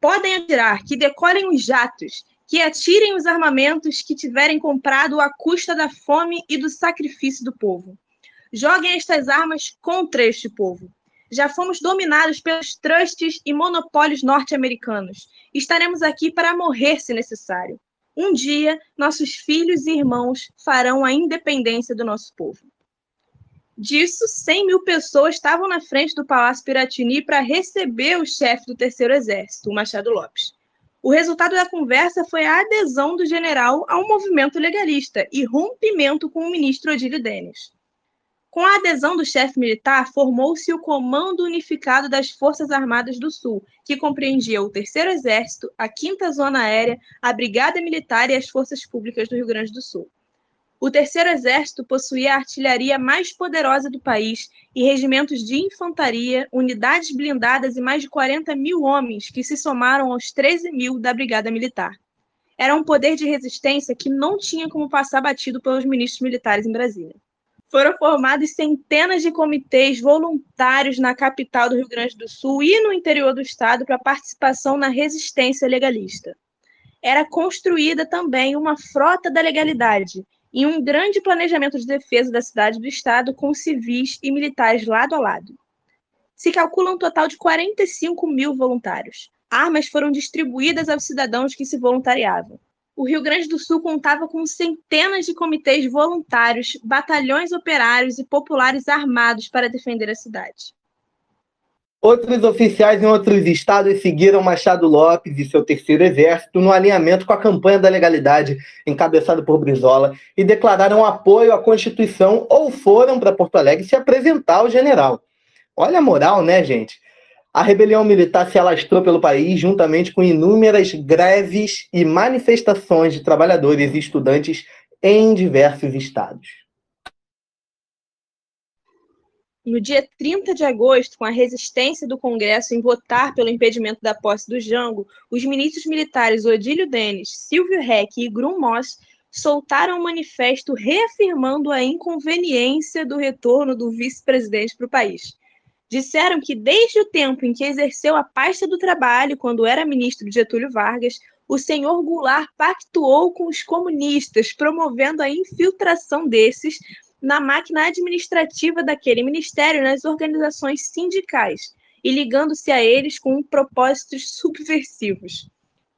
Podem atirar, que decolem os jatos, que atirem os armamentos que tiverem comprado à custa da fome e do sacrifício do povo. Joguem estas armas contra este povo. Já fomos dominados pelos trusts e monopólios norte-americanos. Estaremos aqui para morrer se necessário. Um dia, nossos filhos e irmãos farão a independência do nosso povo. Disso, 100 mil pessoas estavam na frente do Palácio Piratini para receber o chefe do Terceiro Exército, o Machado Lopes. O resultado da conversa foi a adesão do general a um movimento legalista e rompimento com o ministro Odílio Denis. Com a adesão do chefe militar, formou-se o Comando Unificado das Forças Armadas do Sul, que compreendia o Terceiro Exército, a Quinta Zona Aérea, a Brigada Militar e as Forças Públicas do Rio Grande do Sul. O Terceiro Exército possuía a artilharia mais poderosa do país e regimentos de infantaria, unidades blindadas e mais de 40 mil homens, que se somaram aos 13 mil da Brigada Militar. Era um poder de resistência que não tinha como passar batido pelos ministros militares em Brasília foram formados centenas de comitês voluntários na capital do Rio Grande do Sul e no interior do estado para participação na resistência legalista. Era construída também uma frota da legalidade e um grande planejamento de defesa da cidade do estado com civis e militares lado a lado. Se calcula um total de 45 mil voluntários. Armas foram distribuídas aos cidadãos que se voluntariavam o Rio Grande do Sul contava com centenas de comitês voluntários, batalhões operários e populares armados para defender a cidade. Outros oficiais em outros estados seguiram Machado Lopes e seu terceiro exército no alinhamento com a campanha da legalidade, encabeçada por Brizola, e declararam apoio à Constituição ou foram para Porto Alegre se apresentar ao general. Olha a moral, né, gente? A rebelião militar se alastrou pelo país juntamente com inúmeras greves e manifestações de trabalhadores e estudantes em diversos estados. No dia 30 de agosto, com a resistência do Congresso em votar pelo impedimento da posse do Jango, os ministros militares Odílio Denis, Silvio Reck e Grum Moss soltaram um manifesto reafirmando a inconveniência do retorno do vice-presidente para o país disseram que desde o tempo em que exerceu a pasta do trabalho, quando era ministro de Getúlio Vargas, o senhor Goulart pactuou com os comunistas, promovendo a infiltração desses na máquina administrativa daquele ministério nas organizações sindicais e ligando-se a eles com propósitos subversivos.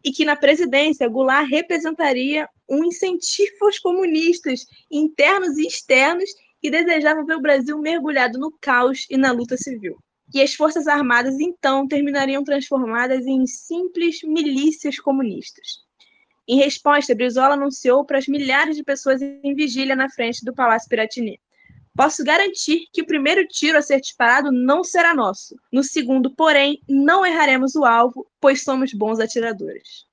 E que na presidência Goulart representaria um incentivo aos comunistas internos e externos que desejavam ver o Brasil mergulhado no caos e na luta civil. E as Forças Armadas, então, terminariam transformadas em simples milícias comunistas. Em resposta, Brizola anunciou para as milhares de pessoas em vigília na frente do Palácio Piratini. Posso garantir que o primeiro tiro a ser disparado não será nosso. No segundo, porém, não erraremos o alvo, pois somos bons atiradores.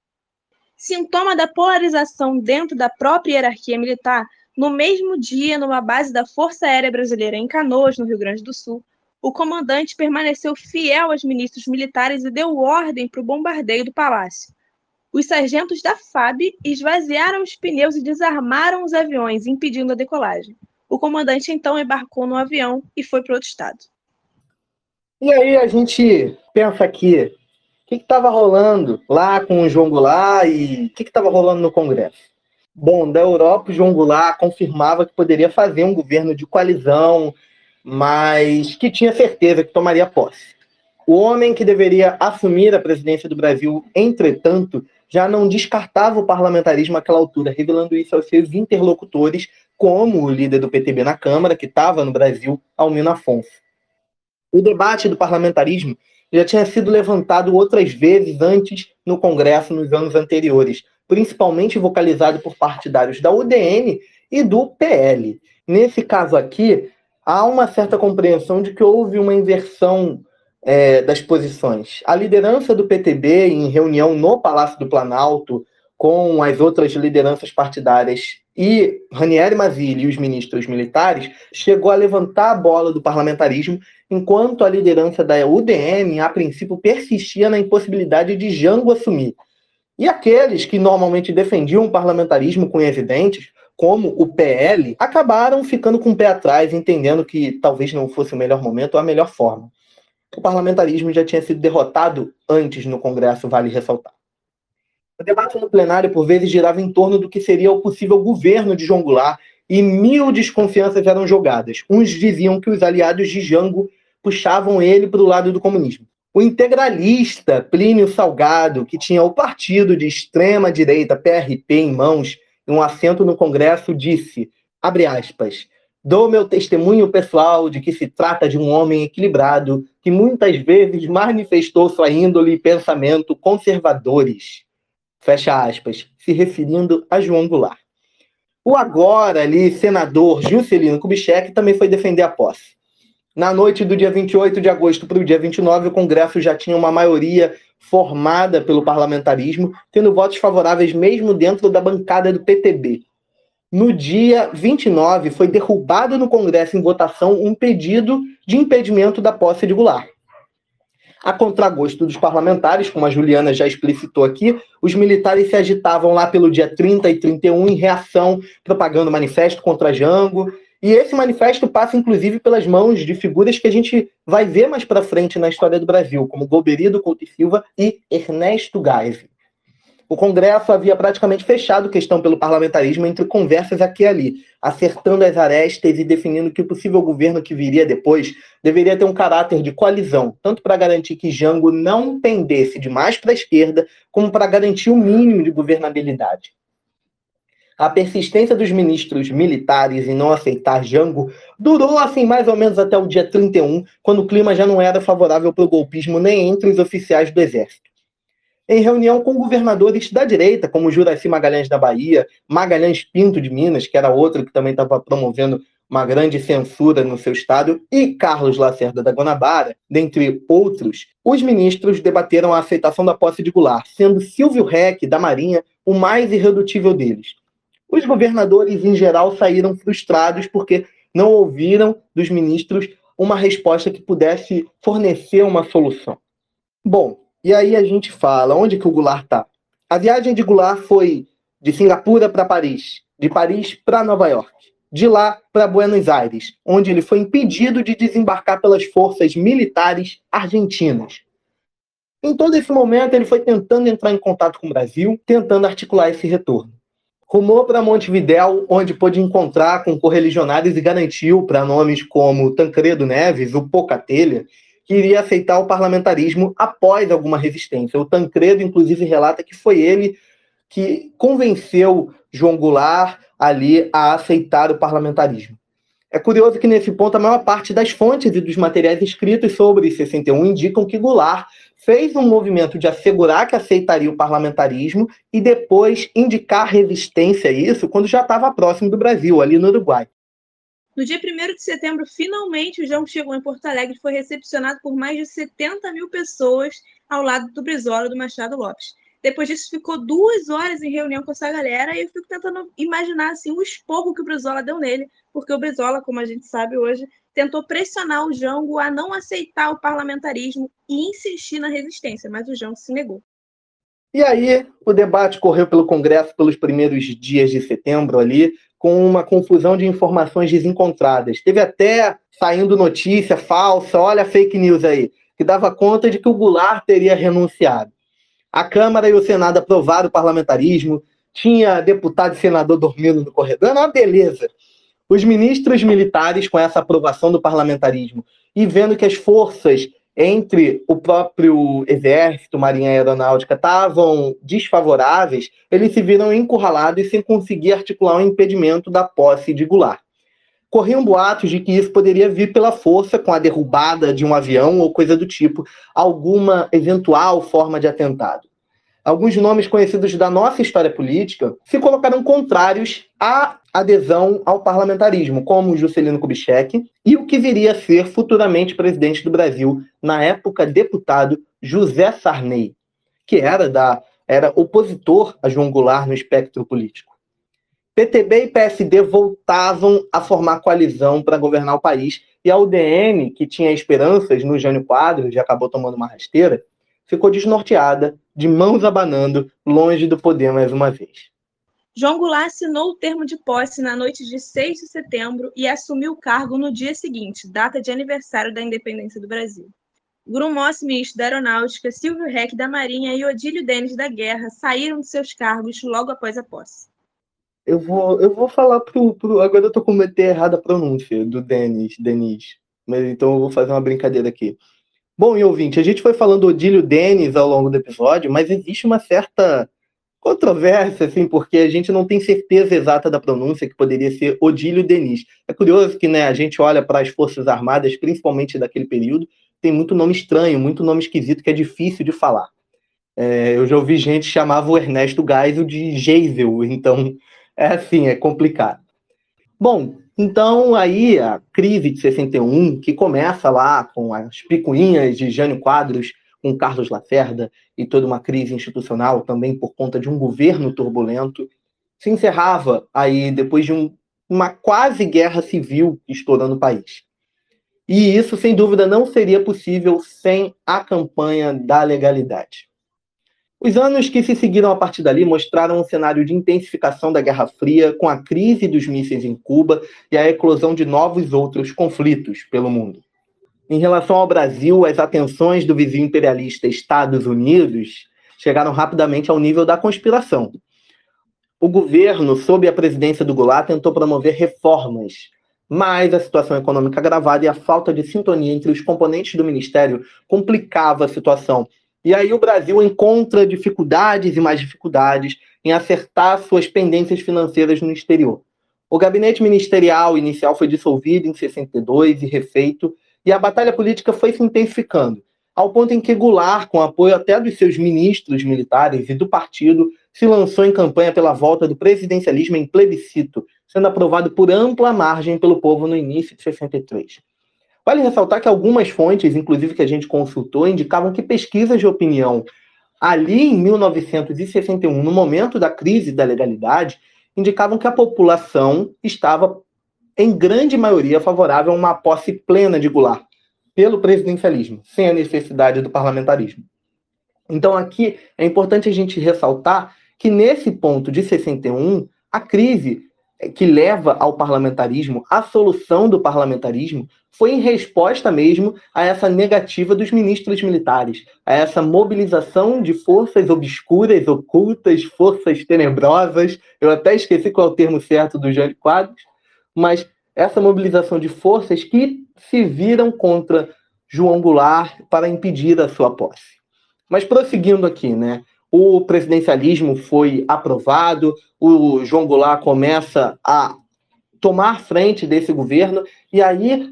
Sintoma da polarização dentro da própria hierarquia militar, no mesmo dia, numa base da Força Aérea Brasileira em Canoas, no Rio Grande do Sul, o comandante permaneceu fiel aos ministros militares e deu ordem para o bombardeio do palácio. Os sargentos da FAB esvaziaram os pneus e desarmaram os aviões, impedindo a decolagem. O comandante então embarcou no avião e foi para outro estado. E aí a gente pensa aqui, o que estava rolando lá com o João Goulart e o que estava rolando no Congresso? Bom, da Europa, o João Goulart confirmava que poderia fazer um governo de coalizão, mas que tinha certeza que tomaria posse. O homem que deveria assumir a presidência do Brasil, entretanto, já não descartava o parlamentarismo àquela altura, revelando isso aos seus interlocutores, como o líder do PTB na Câmara, que estava no Brasil, Almino Afonso. O debate do parlamentarismo já tinha sido levantado outras vezes antes no Congresso nos anos anteriores, principalmente vocalizado por partidários da UDN e do PL. Nesse caso aqui, há uma certa compreensão de que houve uma inversão é, das posições. A liderança do PTB, em reunião no Palácio do Planalto, com as outras lideranças partidárias e Ranieri Mazzilli e os ministros militares, chegou a levantar a bola do parlamentarismo, enquanto a liderança da UDN, a princípio, persistia na impossibilidade de Jango assumir. E aqueles que normalmente defendiam o parlamentarismo com evidentes, como o PL, acabaram ficando com o pé atrás, entendendo que talvez não fosse o melhor momento ou a melhor forma. O parlamentarismo já tinha sido derrotado antes no Congresso, vale ressaltar. O debate no plenário, por vezes, girava em torno do que seria o possível governo de João Goulart e mil desconfianças eram jogadas. Uns diziam que os aliados de Jango puxavam ele para o lado do comunismo. O integralista Plínio Salgado, que tinha o partido de extrema-direita PRP em mãos e um assento no Congresso, disse, abre aspas, dou meu testemunho pessoal de que se trata de um homem equilibrado que muitas vezes manifestou sua índole e pensamento conservadores. Fecha aspas, se referindo a João Goulart. O agora ali, senador Juscelino Kubitschek, também foi defender a posse. Na noite do dia 28 de agosto para o dia 29, o Congresso já tinha uma maioria formada pelo parlamentarismo, tendo votos favoráveis mesmo dentro da bancada do PTB. No dia 29, foi derrubado no Congresso em votação um pedido de impedimento da posse de Goulart. A contragosto dos parlamentares, como a Juliana já explicitou aqui, os militares se agitavam lá pelo dia 30 e 31 em reação, propagando manifesto contra Jango e esse manifesto passa, inclusive, pelas mãos de figuras que a gente vai ver mais para frente na história do Brasil, como Golbery Couto e Silva e Ernesto Geisel. O Congresso havia praticamente fechado questão pelo parlamentarismo entre conversas aqui e ali, acertando as arestas e definindo que o possível governo que viria depois deveria ter um caráter de coalizão, tanto para garantir que Jango não pendesse demais para a esquerda, como para garantir o mínimo de governabilidade. A persistência dos ministros militares em não aceitar Jango durou assim mais ou menos até o dia 31, quando o clima já não era favorável para o golpismo nem entre os oficiais do exército. Em reunião com governadores da direita, como Juraci Magalhães da Bahia, Magalhães Pinto de Minas, que era outro que também estava promovendo uma grande censura no seu estado, e Carlos Lacerda da Guanabara, dentre outros, os ministros debateram a aceitação da posse de Goulart, sendo Silvio Reck, da Marinha, o mais irredutível deles. Os governadores, em geral, saíram frustrados porque não ouviram dos ministros uma resposta que pudesse fornecer uma solução. Bom, e aí a gente fala, onde que o Goulart está? A viagem de Goulart foi de Singapura para Paris, de Paris para Nova York, de lá para Buenos Aires, onde ele foi impedido de desembarcar pelas forças militares argentinas. Em todo esse momento, ele foi tentando entrar em contato com o Brasil, tentando articular esse retorno. Rumou para Montevidéu, onde pôde encontrar com correligionários e garantiu para nomes como Tancredo Neves, o Pocatelha, que iria aceitar o parlamentarismo após alguma resistência. O Tancredo, inclusive, relata que foi ele que convenceu João Goulart ali a aceitar o parlamentarismo. É curioso que, nesse ponto, a maior parte das fontes e dos materiais escritos sobre 61 indicam que Goulart fez um movimento de assegurar que aceitaria o parlamentarismo e depois indicar resistência a isso quando já estava próximo do Brasil, ali no Uruguai. No dia 1 de setembro, finalmente, o João chegou em Porto Alegre e foi recepcionado por mais de 70 mil pessoas ao lado do Brizola do Machado Lopes. Depois disso, ficou duas horas em reunião com essa galera e eu fico tentando imaginar assim, o esporro que o Brizola deu nele, porque o Brizola, como a gente sabe hoje, tentou pressionar o Jango a não aceitar o parlamentarismo e insistir na resistência, mas o Jango se negou. E aí, o debate correu pelo Congresso pelos primeiros dias de setembro ali, com uma confusão de informações desencontradas. Teve até saindo notícia falsa, olha a fake news aí, que dava conta de que o Goulart teria renunciado. A Câmara e o Senado aprovaram o parlamentarismo, tinha deputado e senador dormindo no corredor, era uma beleza. Os ministros militares, com essa aprovação do parlamentarismo e vendo que as forças entre o próprio Exército, Marinha e Aeronáutica estavam desfavoráveis, eles se viram encurralados sem conseguir articular um impedimento da posse de Goulart. Corriam boatos de que isso poderia vir pela força, com a derrubada de um avião ou coisa do tipo, alguma eventual forma de atentado alguns nomes conhecidos da nossa história política se colocaram contrários à adesão ao parlamentarismo, como Juscelino Kubitschek e o que viria a ser futuramente presidente do Brasil, na época deputado José Sarney, que era da era opositor a João Goulart no espectro político. PTB e PSD voltavam a formar coalizão para governar o país e a UDN, que tinha esperanças no Jânio Quadros e acabou tomando uma rasteira, ficou desnorteada, de mãos abanando, longe do poder mais uma vez. João Goulart assinou o termo de posse na noite de 6 de setembro e assumiu o cargo no dia seguinte, data de aniversário da independência do Brasil. Grumos, ministro da Aeronáutica, Silvio Reck da Marinha e Odílio Denis da Guerra saíram de seus cargos logo após a posse. Eu vou, eu vou falar pro, pro Agora eu tô cometendo errada a pronúncia do Denis, Denis. Mas então eu vou fazer uma brincadeira aqui. Bom, e ouvinte, a gente foi falando Odílio Denis ao longo do episódio, mas existe uma certa controvérsia, assim, porque a gente não tem certeza exata da pronúncia, que poderia ser Odílio Denis. É curioso que né, a gente olha para as Forças Armadas, principalmente daquele período, tem muito nome estranho, muito nome esquisito que é difícil de falar. É, eu já ouvi gente chamava o Ernesto Geisel de Geisel, então é assim, é complicado. Bom, então aí a crise de 61, que começa lá com as picuinhas de Jânio Quadros com Carlos Lacerda e toda uma crise institucional também por conta de um governo turbulento, se encerrava aí depois de um, uma quase guerra civil estourando o país. E isso, sem dúvida, não seria possível sem a campanha da legalidade. Os anos que se seguiram a partir dali mostraram um cenário de intensificação da Guerra Fria, com a crise dos mísseis em Cuba e a eclosão de novos outros conflitos pelo mundo. Em relação ao Brasil, as atenções do vizinho imperialista Estados Unidos chegaram rapidamente ao nível da conspiração. O governo, sob a presidência do Goulart, tentou promover reformas, mas a situação econômica agravada e a falta de sintonia entre os componentes do ministério complicava a situação. E aí o Brasil encontra dificuldades e mais dificuldades em acertar suas pendências financeiras no exterior. O gabinete ministerial inicial foi dissolvido em 62 e refeito, e a batalha política foi se intensificando, ao ponto em que Goulart, com apoio até dos seus ministros militares e do partido, se lançou em campanha pela volta do presidencialismo em plebiscito, sendo aprovado por ampla margem pelo povo no início de 63. Vale ressaltar que algumas fontes, inclusive que a gente consultou, indicavam que pesquisas de opinião ali em 1961, no momento da crise da legalidade, indicavam que a população estava, em grande maioria, favorável a uma posse plena de Goulart pelo presidencialismo, sem a necessidade do parlamentarismo. Então, aqui é importante a gente ressaltar que nesse ponto de 61, a crise que leva ao parlamentarismo, a solução do parlamentarismo, foi em resposta mesmo a essa negativa dos ministros militares, a essa mobilização de forças obscuras, ocultas, forças tenebrosas. Eu até esqueci qual é o termo certo do Jânio Quadros, mas essa mobilização de forças que se viram contra João Goulart para impedir a sua posse. Mas prosseguindo aqui, né? O presidencialismo foi aprovado, o João Goulart começa a tomar frente desse governo, e aí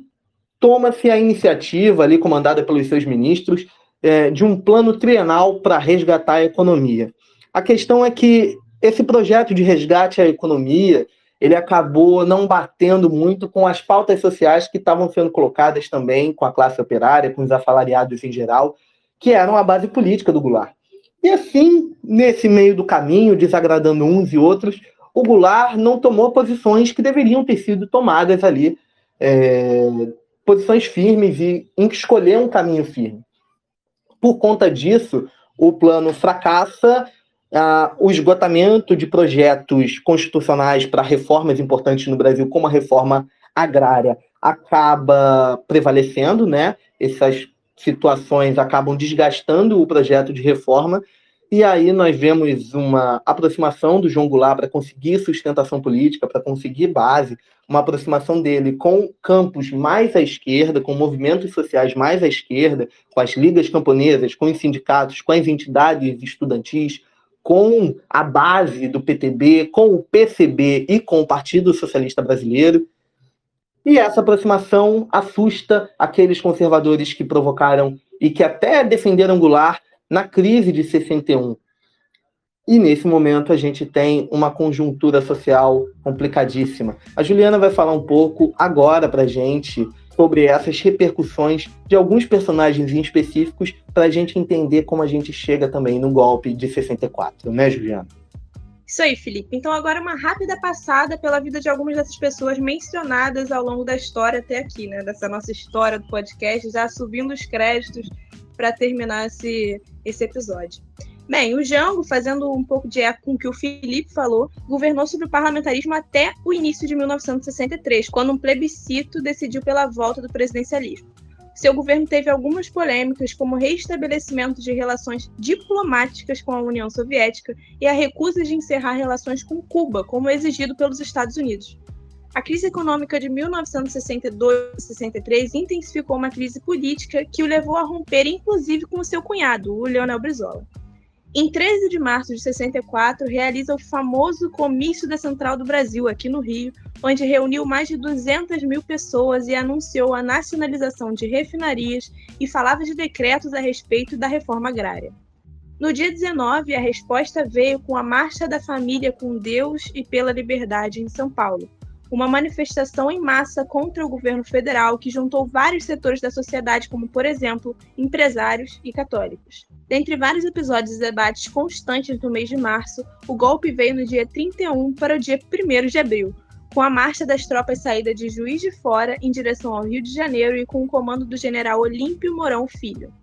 toma-se a iniciativa, ali comandada pelos seus ministros, é, de um plano trienal para resgatar a economia. A questão é que esse projeto de resgate à economia ele acabou não batendo muito com as pautas sociais que estavam sendo colocadas também com a classe operária, com os assalariados em geral, que eram a base política do Goulart. E assim, nesse meio do caminho, desagradando uns e outros, o Goulart não tomou posições que deveriam ter sido tomadas ali, é, posições firmes e em escolher um caminho firme. Por conta disso, o plano fracassa, ah, o esgotamento de projetos constitucionais para reformas importantes no Brasil, como a reforma agrária, acaba prevalecendo, né? Essas situações acabam desgastando o projeto de reforma, e aí nós vemos uma aproximação do João Goulart para conseguir sustentação política, para conseguir base, uma aproximação dele com campos mais à esquerda, com movimentos sociais mais à esquerda, com as ligas camponesas, com os sindicatos, com as entidades estudantis, com a base do PTB, com o PCB e com o Partido Socialista Brasileiro. E essa aproximação assusta aqueles conservadores que provocaram e que até defenderam Goulart na crise de 61. E nesse momento a gente tem uma conjuntura social complicadíssima. A Juliana vai falar um pouco agora para gente sobre essas repercussões de alguns personagens específicos para a gente entender como a gente chega também no golpe de 64, né, Juliana? Isso aí, Felipe. Então, agora uma rápida passada pela vida de algumas dessas pessoas mencionadas ao longo da história até aqui, né? Dessa nossa história do podcast, já subindo os créditos para terminar esse, esse episódio. Bem, o Jango, fazendo um pouco de eco com o que o Felipe falou, governou sobre o parlamentarismo até o início de 1963, quando um plebiscito decidiu pela volta do presidencialismo. Seu governo teve algumas polêmicas, como o reestabelecimento de relações diplomáticas com a União Soviética e a recusa de encerrar relações com Cuba, como exigido pelos Estados Unidos. A crise econômica de 1962 e 63 intensificou uma crise política que o levou a romper, inclusive, com seu cunhado, o Leonel Brizola. Em 13 de março de 64, realiza o famoso Comício da Central do Brasil, aqui no Rio, onde reuniu mais de 200 mil pessoas e anunciou a nacionalização de refinarias e falava de decretos a respeito da reforma agrária. No dia 19, a resposta veio com a Marcha da Família com Deus e pela Liberdade em São Paulo, uma manifestação em massa contra o governo federal que juntou vários setores da sociedade, como, por exemplo, empresários e católicos. Dentre vários episódios e debates constantes no mês de março, o golpe veio no dia 31 para o dia 1 de abril, com a marcha das tropas saída de Juiz de Fora em direção ao Rio de Janeiro e com o comando do general Olímpio Mourão Filho.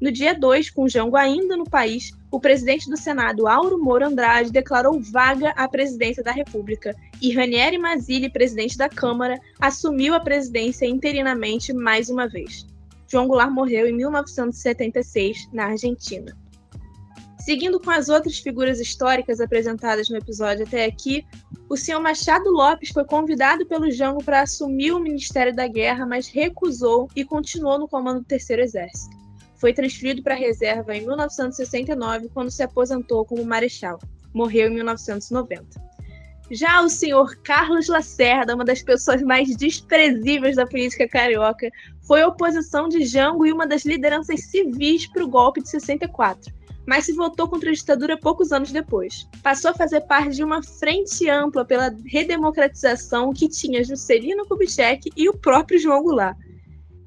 No dia 2, com Jango ainda no país, o presidente do Senado, Auro Moro Andrade, declarou vaga a presidência da República e Ranieri Mazzilli, presidente da Câmara, assumiu a presidência interinamente mais uma vez. João Goulart morreu em 1976, na Argentina. Seguindo com as outras figuras históricas apresentadas no episódio até aqui, o senhor Machado Lopes foi convidado pelo Jango para assumir o Ministério da Guerra, mas recusou e continuou no comando do Terceiro Exército foi transferido para a reserva em 1969, quando se aposentou como marechal. Morreu em 1990. Já o senhor Carlos Lacerda, uma das pessoas mais desprezíveis da política carioca, foi oposição de Jango e uma das lideranças civis para o golpe de 64, mas se votou contra a ditadura poucos anos depois. Passou a fazer parte de uma frente ampla pela redemocratização que tinha Juscelino Kubitschek e o próprio João Goulart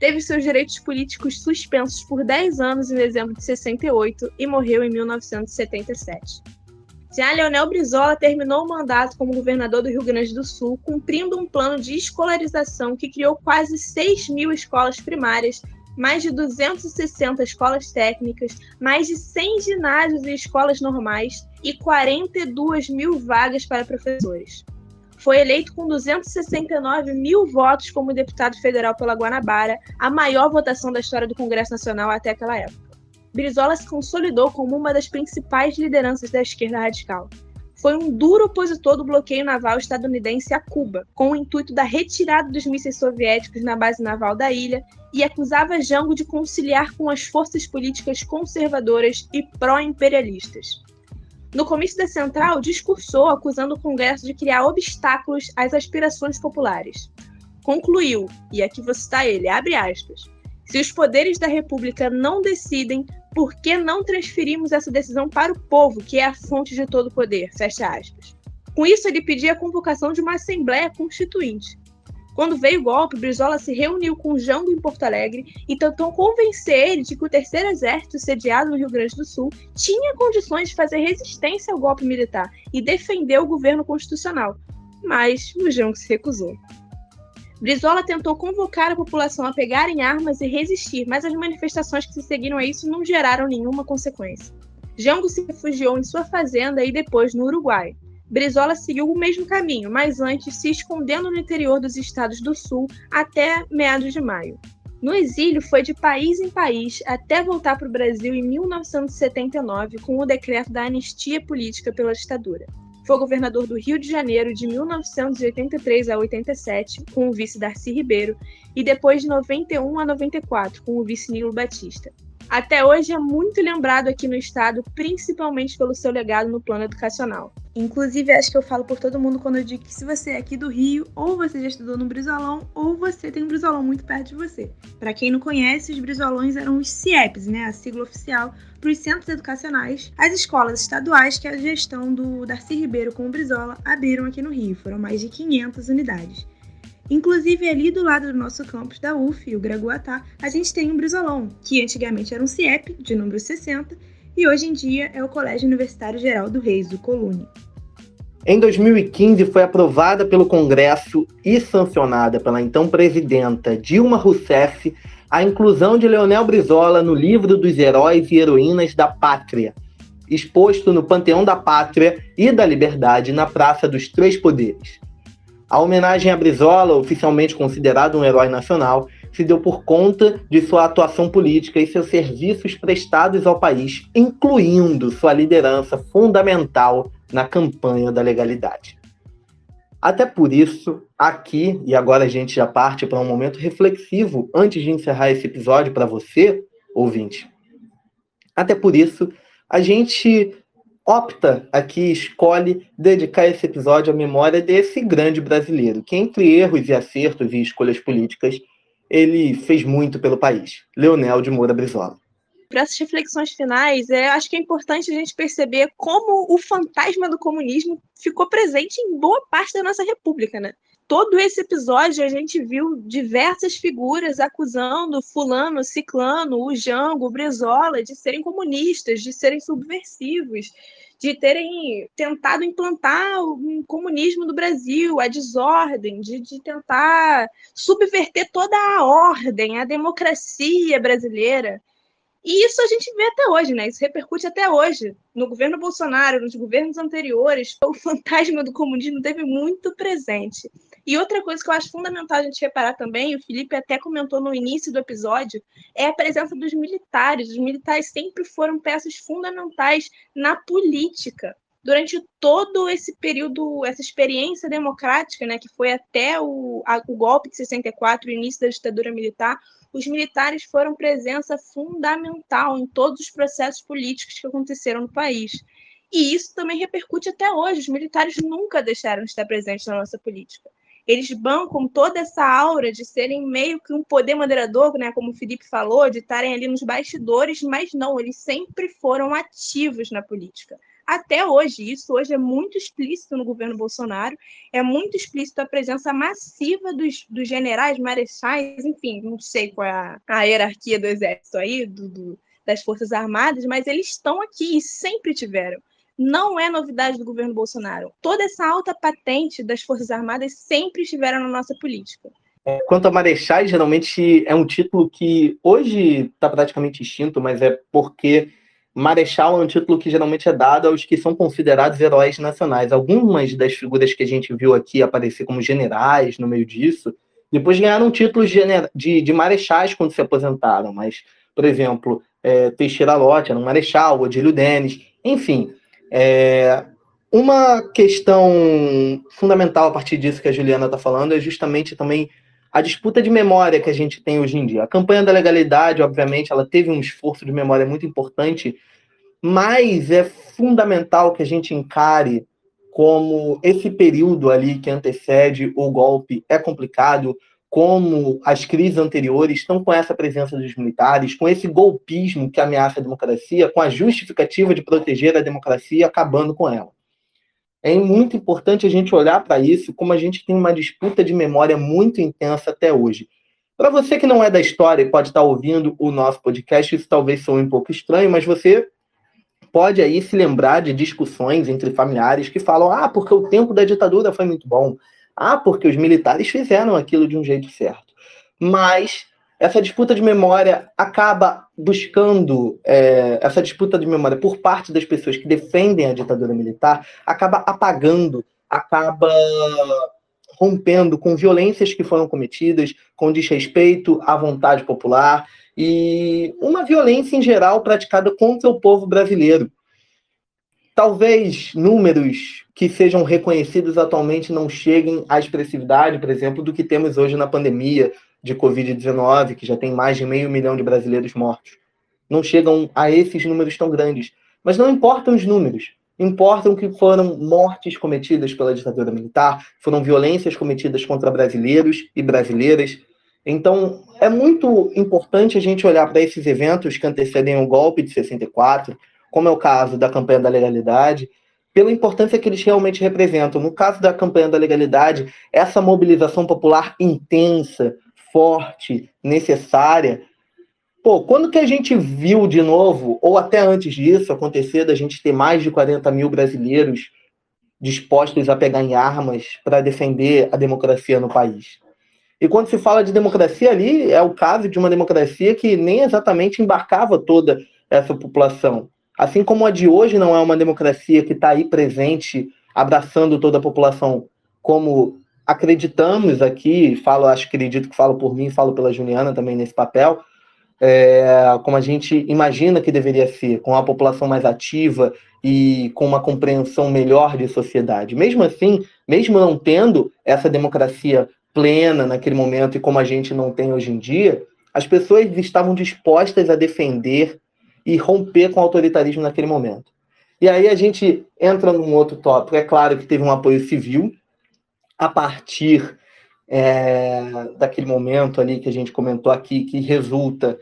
teve seus direitos políticos suspensos por 10 anos em dezembro de 68 e morreu em 1977. Já Leonel Brizola terminou o mandato como governador do Rio Grande do Sul, cumprindo um plano de escolarização que criou quase 6 mil escolas primárias, mais de 260 escolas técnicas, mais de 100 ginásios e escolas normais e 42 mil vagas para professores foi eleito com 269 mil votos como deputado federal pela Guanabara, a maior votação da história do Congresso Nacional até aquela época. Brizola se consolidou como uma das principais lideranças da esquerda radical. Foi um duro opositor do bloqueio naval estadunidense a Cuba, com o intuito da retirada dos mísseis soviéticos na base naval da ilha, e acusava Jango de conciliar com as forças políticas conservadoras e pró-imperialistas. No comício da Central, discursou acusando o Congresso de criar obstáculos às aspirações populares. Concluiu, e aqui vou citar ele, abre aspas, se os poderes da República não decidem, por que não transferimos essa decisão para o povo, que é a fonte de todo o poder? Fecha aspas. Com isso, ele pedia a convocação de uma Assembleia Constituinte. Quando veio o golpe, Brizola se reuniu com Jango em Porto Alegre e tentou convencer ele de que o Terceiro Exército, sediado no Rio Grande do Sul, tinha condições de fazer resistência ao golpe militar e defender o governo constitucional. Mas o Jango se recusou. Brizola tentou convocar a população a pegarem armas e resistir, mas as manifestações que se seguiram a isso não geraram nenhuma consequência. Jango se refugiou em sua fazenda e depois no Uruguai. Brizola seguiu o mesmo caminho, mas antes se escondendo no interior dos estados do Sul até meados de maio. No exílio, foi de país em país até voltar para o Brasil em 1979 com o decreto da anistia política pela ditadura. Foi governador do Rio de Janeiro de 1983 a 87, com o vice Darcy Ribeiro, e depois de 91 a 94, com o vice Nilo Batista. Até hoje é muito lembrado aqui no estado, principalmente pelo seu legado no plano educacional. Inclusive, acho que eu falo por todo mundo quando eu digo que se você é aqui do Rio, ou você já estudou no Brizolão, ou você tem um Brizolão muito perto de você. Para quem não conhece, os Brizolões eram os CIEPs, né, a sigla oficial para os centros educacionais. As escolas estaduais que a gestão do Darcy Ribeiro com o Brizola abriram aqui no Rio, foram mais de 500 unidades. Inclusive, ali do lado do nosso campus da UF, o Graguatá, a gente tem um Brizolão, que antigamente era um CIEP, de número 60, e hoje em dia é o Colégio Universitário Geral do Reis, do Colune. Em 2015, foi aprovada pelo Congresso e sancionada pela então presidenta Dilma Rousseff a inclusão de Leonel Brizola no livro dos heróis e heroínas da pátria, exposto no Panteão da Pátria e da Liberdade na Praça dos Três Poderes. A homenagem a Brizola, oficialmente considerado um herói nacional, se deu por conta de sua atuação política e seus serviços prestados ao país, incluindo sua liderança fundamental na campanha da legalidade. Até por isso, aqui, e agora a gente já parte para um momento reflexivo antes de encerrar esse episódio para você, ouvinte. Até por isso, a gente opta aqui, escolhe dedicar esse episódio à memória desse grande brasileiro, que entre erros e acertos e escolhas políticas, ele fez muito pelo país, Leonel de Moura Brizola. para essas reflexões finais, é, acho que é importante a gente perceber como o fantasma do comunismo ficou presente em boa parte da nossa república, né? Todo esse episódio a gente viu diversas figuras acusando fulano, ciclano, o Jango, o Brizola de serem comunistas, de serem subversivos, de terem tentado implantar o comunismo no Brasil, a desordem, de, de tentar subverter toda a ordem, a democracia brasileira. E isso a gente vê até hoje, né? Isso repercute até hoje. No governo Bolsonaro, nos governos anteriores, o fantasma do comunismo teve muito presente. E outra coisa que eu acho fundamental a gente reparar também, o Felipe até comentou no início do episódio, é a presença dos militares. Os militares sempre foram peças fundamentais na política. Durante todo esse período, essa experiência democrática, né, que foi até o, a, o golpe de 64, o início da ditadura militar, os militares foram presença fundamental em todos os processos políticos que aconteceram no país. E isso também repercute até hoje. Os militares nunca deixaram de estar presentes na nossa política eles bancam toda essa aura de serem meio que um poder moderador, né, como o Felipe falou, de estarem ali nos bastidores, mas não, eles sempre foram ativos na política. Até hoje, isso hoje é muito explícito no governo Bolsonaro, é muito explícito a presença massiva dos, dos generais, marechais, enfim, não sei qual é a, a hierarquia do exército aí, do, do, das Forças Armadas, mas eles estão aqui e sempre tiveram não é novidade do governo Bolsonaro. Toda essa alta patente das Forças Armadas sempre estiveram na nossa política. É, quanto a marechais, geralmente é um título que hoje está praticamente extinto, mas é porque marechal é um título que geralmente é dado aos que são considerados heróis nacionais. Algumas das figuras que a gente viu aqui aparecer como generais no meio disso, depois ganharam títulos de, de marechais quando se aposentaram, mas, por exemplo, é, Teixeira Lott era um marechal, Odílio Denis, enfim, é, uma questão fundamental a partir disso que a Juliana está falando é justamente também a disputa de memória que a gente tem hoje em dia. A campanha da legalidade, obviamente, ela teve um esforço de memória muito importante, mas é fundamental que a gente encare como esse período ali que antecede o golpe é complicado, como as crises anteriores estão com essa presença dos militares, com esse golpismo que ameaça a democracia, com a justificativa de proteger a democracia, acabando com ela. É muito importante a gente olhar para isso, como a gente tem uma disputa de memória muito intensa até hoje. Para você que não é da história e pode estar ouvindo o nosso podcast, isso talvez soe um pouco estranho, mas você pode aí se lembrar de discussões entre familiares que falam: ah, porque o tempo da ditadura foi muito bom, ah, porque os militares fizeram aquilo de um jeito certo. Mas essa disputa de memória acaba buscando, é, essa disputa de memória por parte das pessoas que defendem a ditadura militar, acaba apagando, acaba rompendo com violências que foram cometidas, com desrespeito à vontade popular e uma violência em geral praticada contra o povo brasileiro. Talvez números que sejam reconhecidos atualmente não cheguem à expressividade, por exemplo, do que temos hoje na pandemia de Covid-19, que já tem mais de meio milhão de brasileiros mortos. Não chegam a esses números tão grandes. Mas não importam os números. Importam que foram mortes cometidas pela ditadura militar, foram violências cometidas contra brasileiros e brasileiras. Então, é muito importante a gente olhar para esses eventos que antecedem o golpe de 64, como é o caso da campanha da legalidade, pela importância que eles realmente representam. No caso da campanha da legalidade, essa mobilização popular intensa, forte, necessária. Pô, quando que a gente viu de novo, ou até antes disso acontecer, da gente ter mais de 40 mil brasileiros dispostos a pegar em armas para defender a democracia no país? E quando se fala de democracia ali, é o caso de uma democracia que nem exatamente embarcava toda essa população. Assim como a de hoje não é uma democracia que está aí presente, abraçando toda a população, como acreditamos aqui, falo, acho que acredito que falo por mim, falo pela Juliana também nesse papel, é, como a gente imagina que deveria ser, com a população mais ativa e com uma compreensão melhor de sociedade. Mesmo assim, mesmo não tendo essa democracia plena naquele momento e como a gente não tem hoje em dia, as pessoas estavam dispostas a defender e romper com o autoritarismo naquele momento. E aí a gente entra num outro tópico. É claro que teve um apoio civil a partir é, daquele momento ali que a gente comentou aqui, que resulta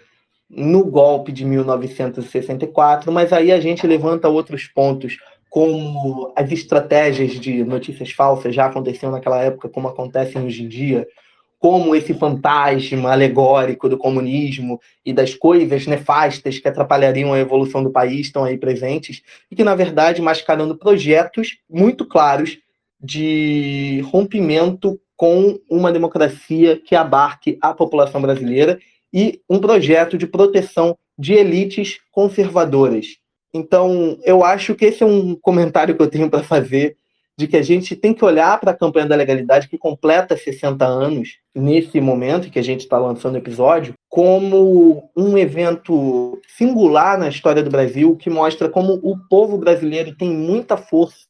no golpe de 1964, mas aí a gente levanta outros pontos, como as estratégias de notícias falsas já aconteciam naquela época, como acontecem hoje em dia, como esse fantasma alegórico do comunismo e das coisas nefastas que atrapalhariam a evolução do país estão aí presentes, e que, na verdade, mascarando projetos muito claros de rompimento com uma democracia que abarque a população brasileira e um projeto de proteção de elites conservadoras. Então, eu acho que esse é um comentário que eu tenho para fazer de que a gente tem que olhar para a campanha da legalidade que completa 60 anos nesse momento que a gente está lançando o episódio, como um evento singular na história do Brasil que mostra como o povo brasileiro tem muita força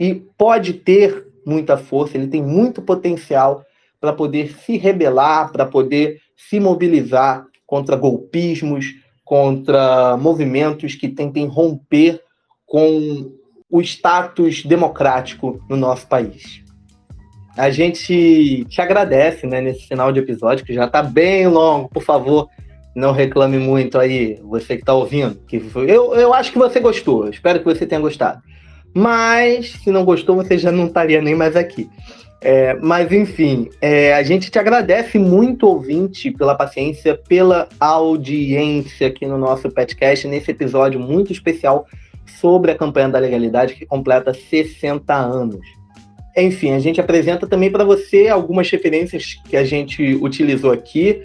e pode ter muita força, ele tem muito potencial para poder se rebelar, para poder se mobilizar contra golpismos, contra movimentos que tentem romper com o status democrático no nosso país. A gente te agradece né, nesse final de episódio, que já está bem longo. Por favor, não reclame muito aí, você que está ouvindo. Que eu, eu acho que você gostou, espero que você tenha gostado. Mas, se não gostou, você já não estaria nem mais aqui. É, mas, enfim, é, a gente te agradece muito, ouvinte, pela paciência, pela audiência aqui no nosso podcast, nesse episódio muito especial sobre a campanha da legalidade que completa 60 anos. Enfim, a gente apresenta também para você algumas referências que a gente utilizou aqui.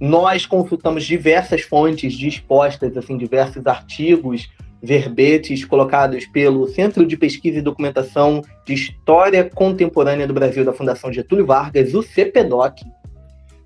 Nós consultamos diversas fontes dispostas, assim, diversos artigos, verbetes colocados pelo Centro de Pesquisa e Documentação de História Contemporânea do Brasil da Fundação Getúlio Vargas, o CPDOC.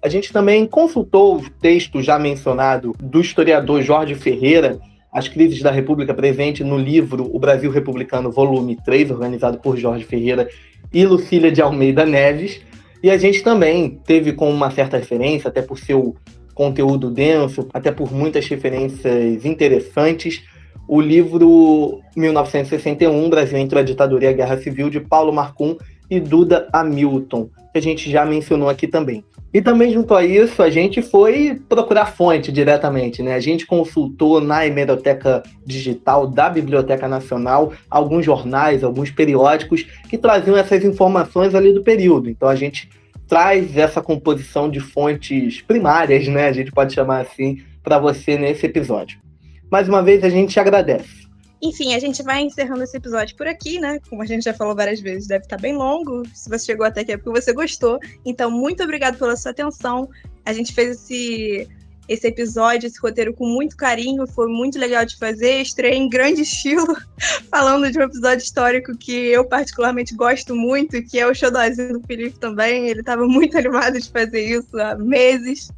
A gente também consultou o texto já mencionado do historiador Jorge Ferreira, As Crises da República Presente, no livro O Brasil Republicano, volume 3, organizado por Jorge Ferreira e Lucília de Almeida Neves. E a gente também teve com uma certa referência, até por seu conteúdo denso, até por muitas referências interessantes, o livro 1961, Brasil entre a Ditadura e a Guerra Civil, de Paulo Marcum e Duda Hamilton, que a gente já mencionou aqui também. E também, junto a isso, a gente foi procurar fonte diretamente, né? A gente consultou na hemeroteca digital da Biblioteca Nacional alguns jornais, alguns periódicos que traziam essas informações ali do período. Então a gente traz essa composição de fontes primárias, né? A gente pode chamar assim, para você nesse episódio. Mais uma vez, a gente agradece. Enfim, a gente vai encerrando esse episódio por aqui, né? Como a gente já falou várias vezes, deve estar bem longo. Se você chegou até aqui é porque você gostou. Então, muito obrigado pela sua atenção. A gente fez esse, esse episódio, esse roteiro com muito carinho. Foi muito legal de fazer. Estreia em grande estilo, falando de um episódio histórico que eu particularmente gosto muito, que é o Xodózinho do Felipe também. Ele estava muito animado de fazer isso há meses.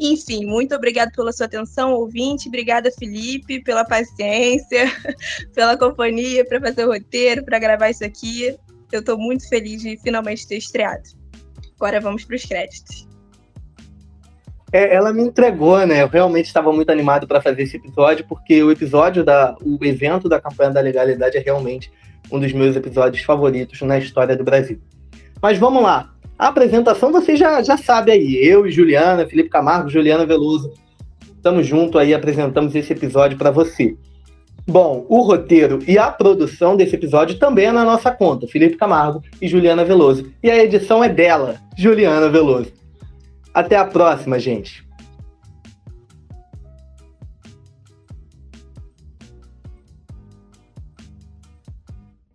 Enfim, muito obrigado pela sua atenção, ouvinte. Obrigada, Felipe, pela paciência, pela companhia, para fazer o roteiro, para gravar isso aqui. Eu estou muito feliz de finalmente ter estreado. Agora vamos para os créditos. É, ela me entregou, né? Eu realmente estava muito animado para fazer esse episódio, porque o episódio da. o evento da campanha da legalidade é realmente um dos meus episódios favoritos na história do Brasil. Mas vamos lá. A apresentação você já, já sabe aí. Eu e Juliana, Felipe Camargo, Juliana Veloso. Estamos juntos aí, apresentamos esse episódio para você. Bom, o roteiro e a produção desse episódio também é na nossa conta, Felipe Camargo e Juliana Veloso. E a edição é dela, Juliana Veloso. Até a próxima, gente.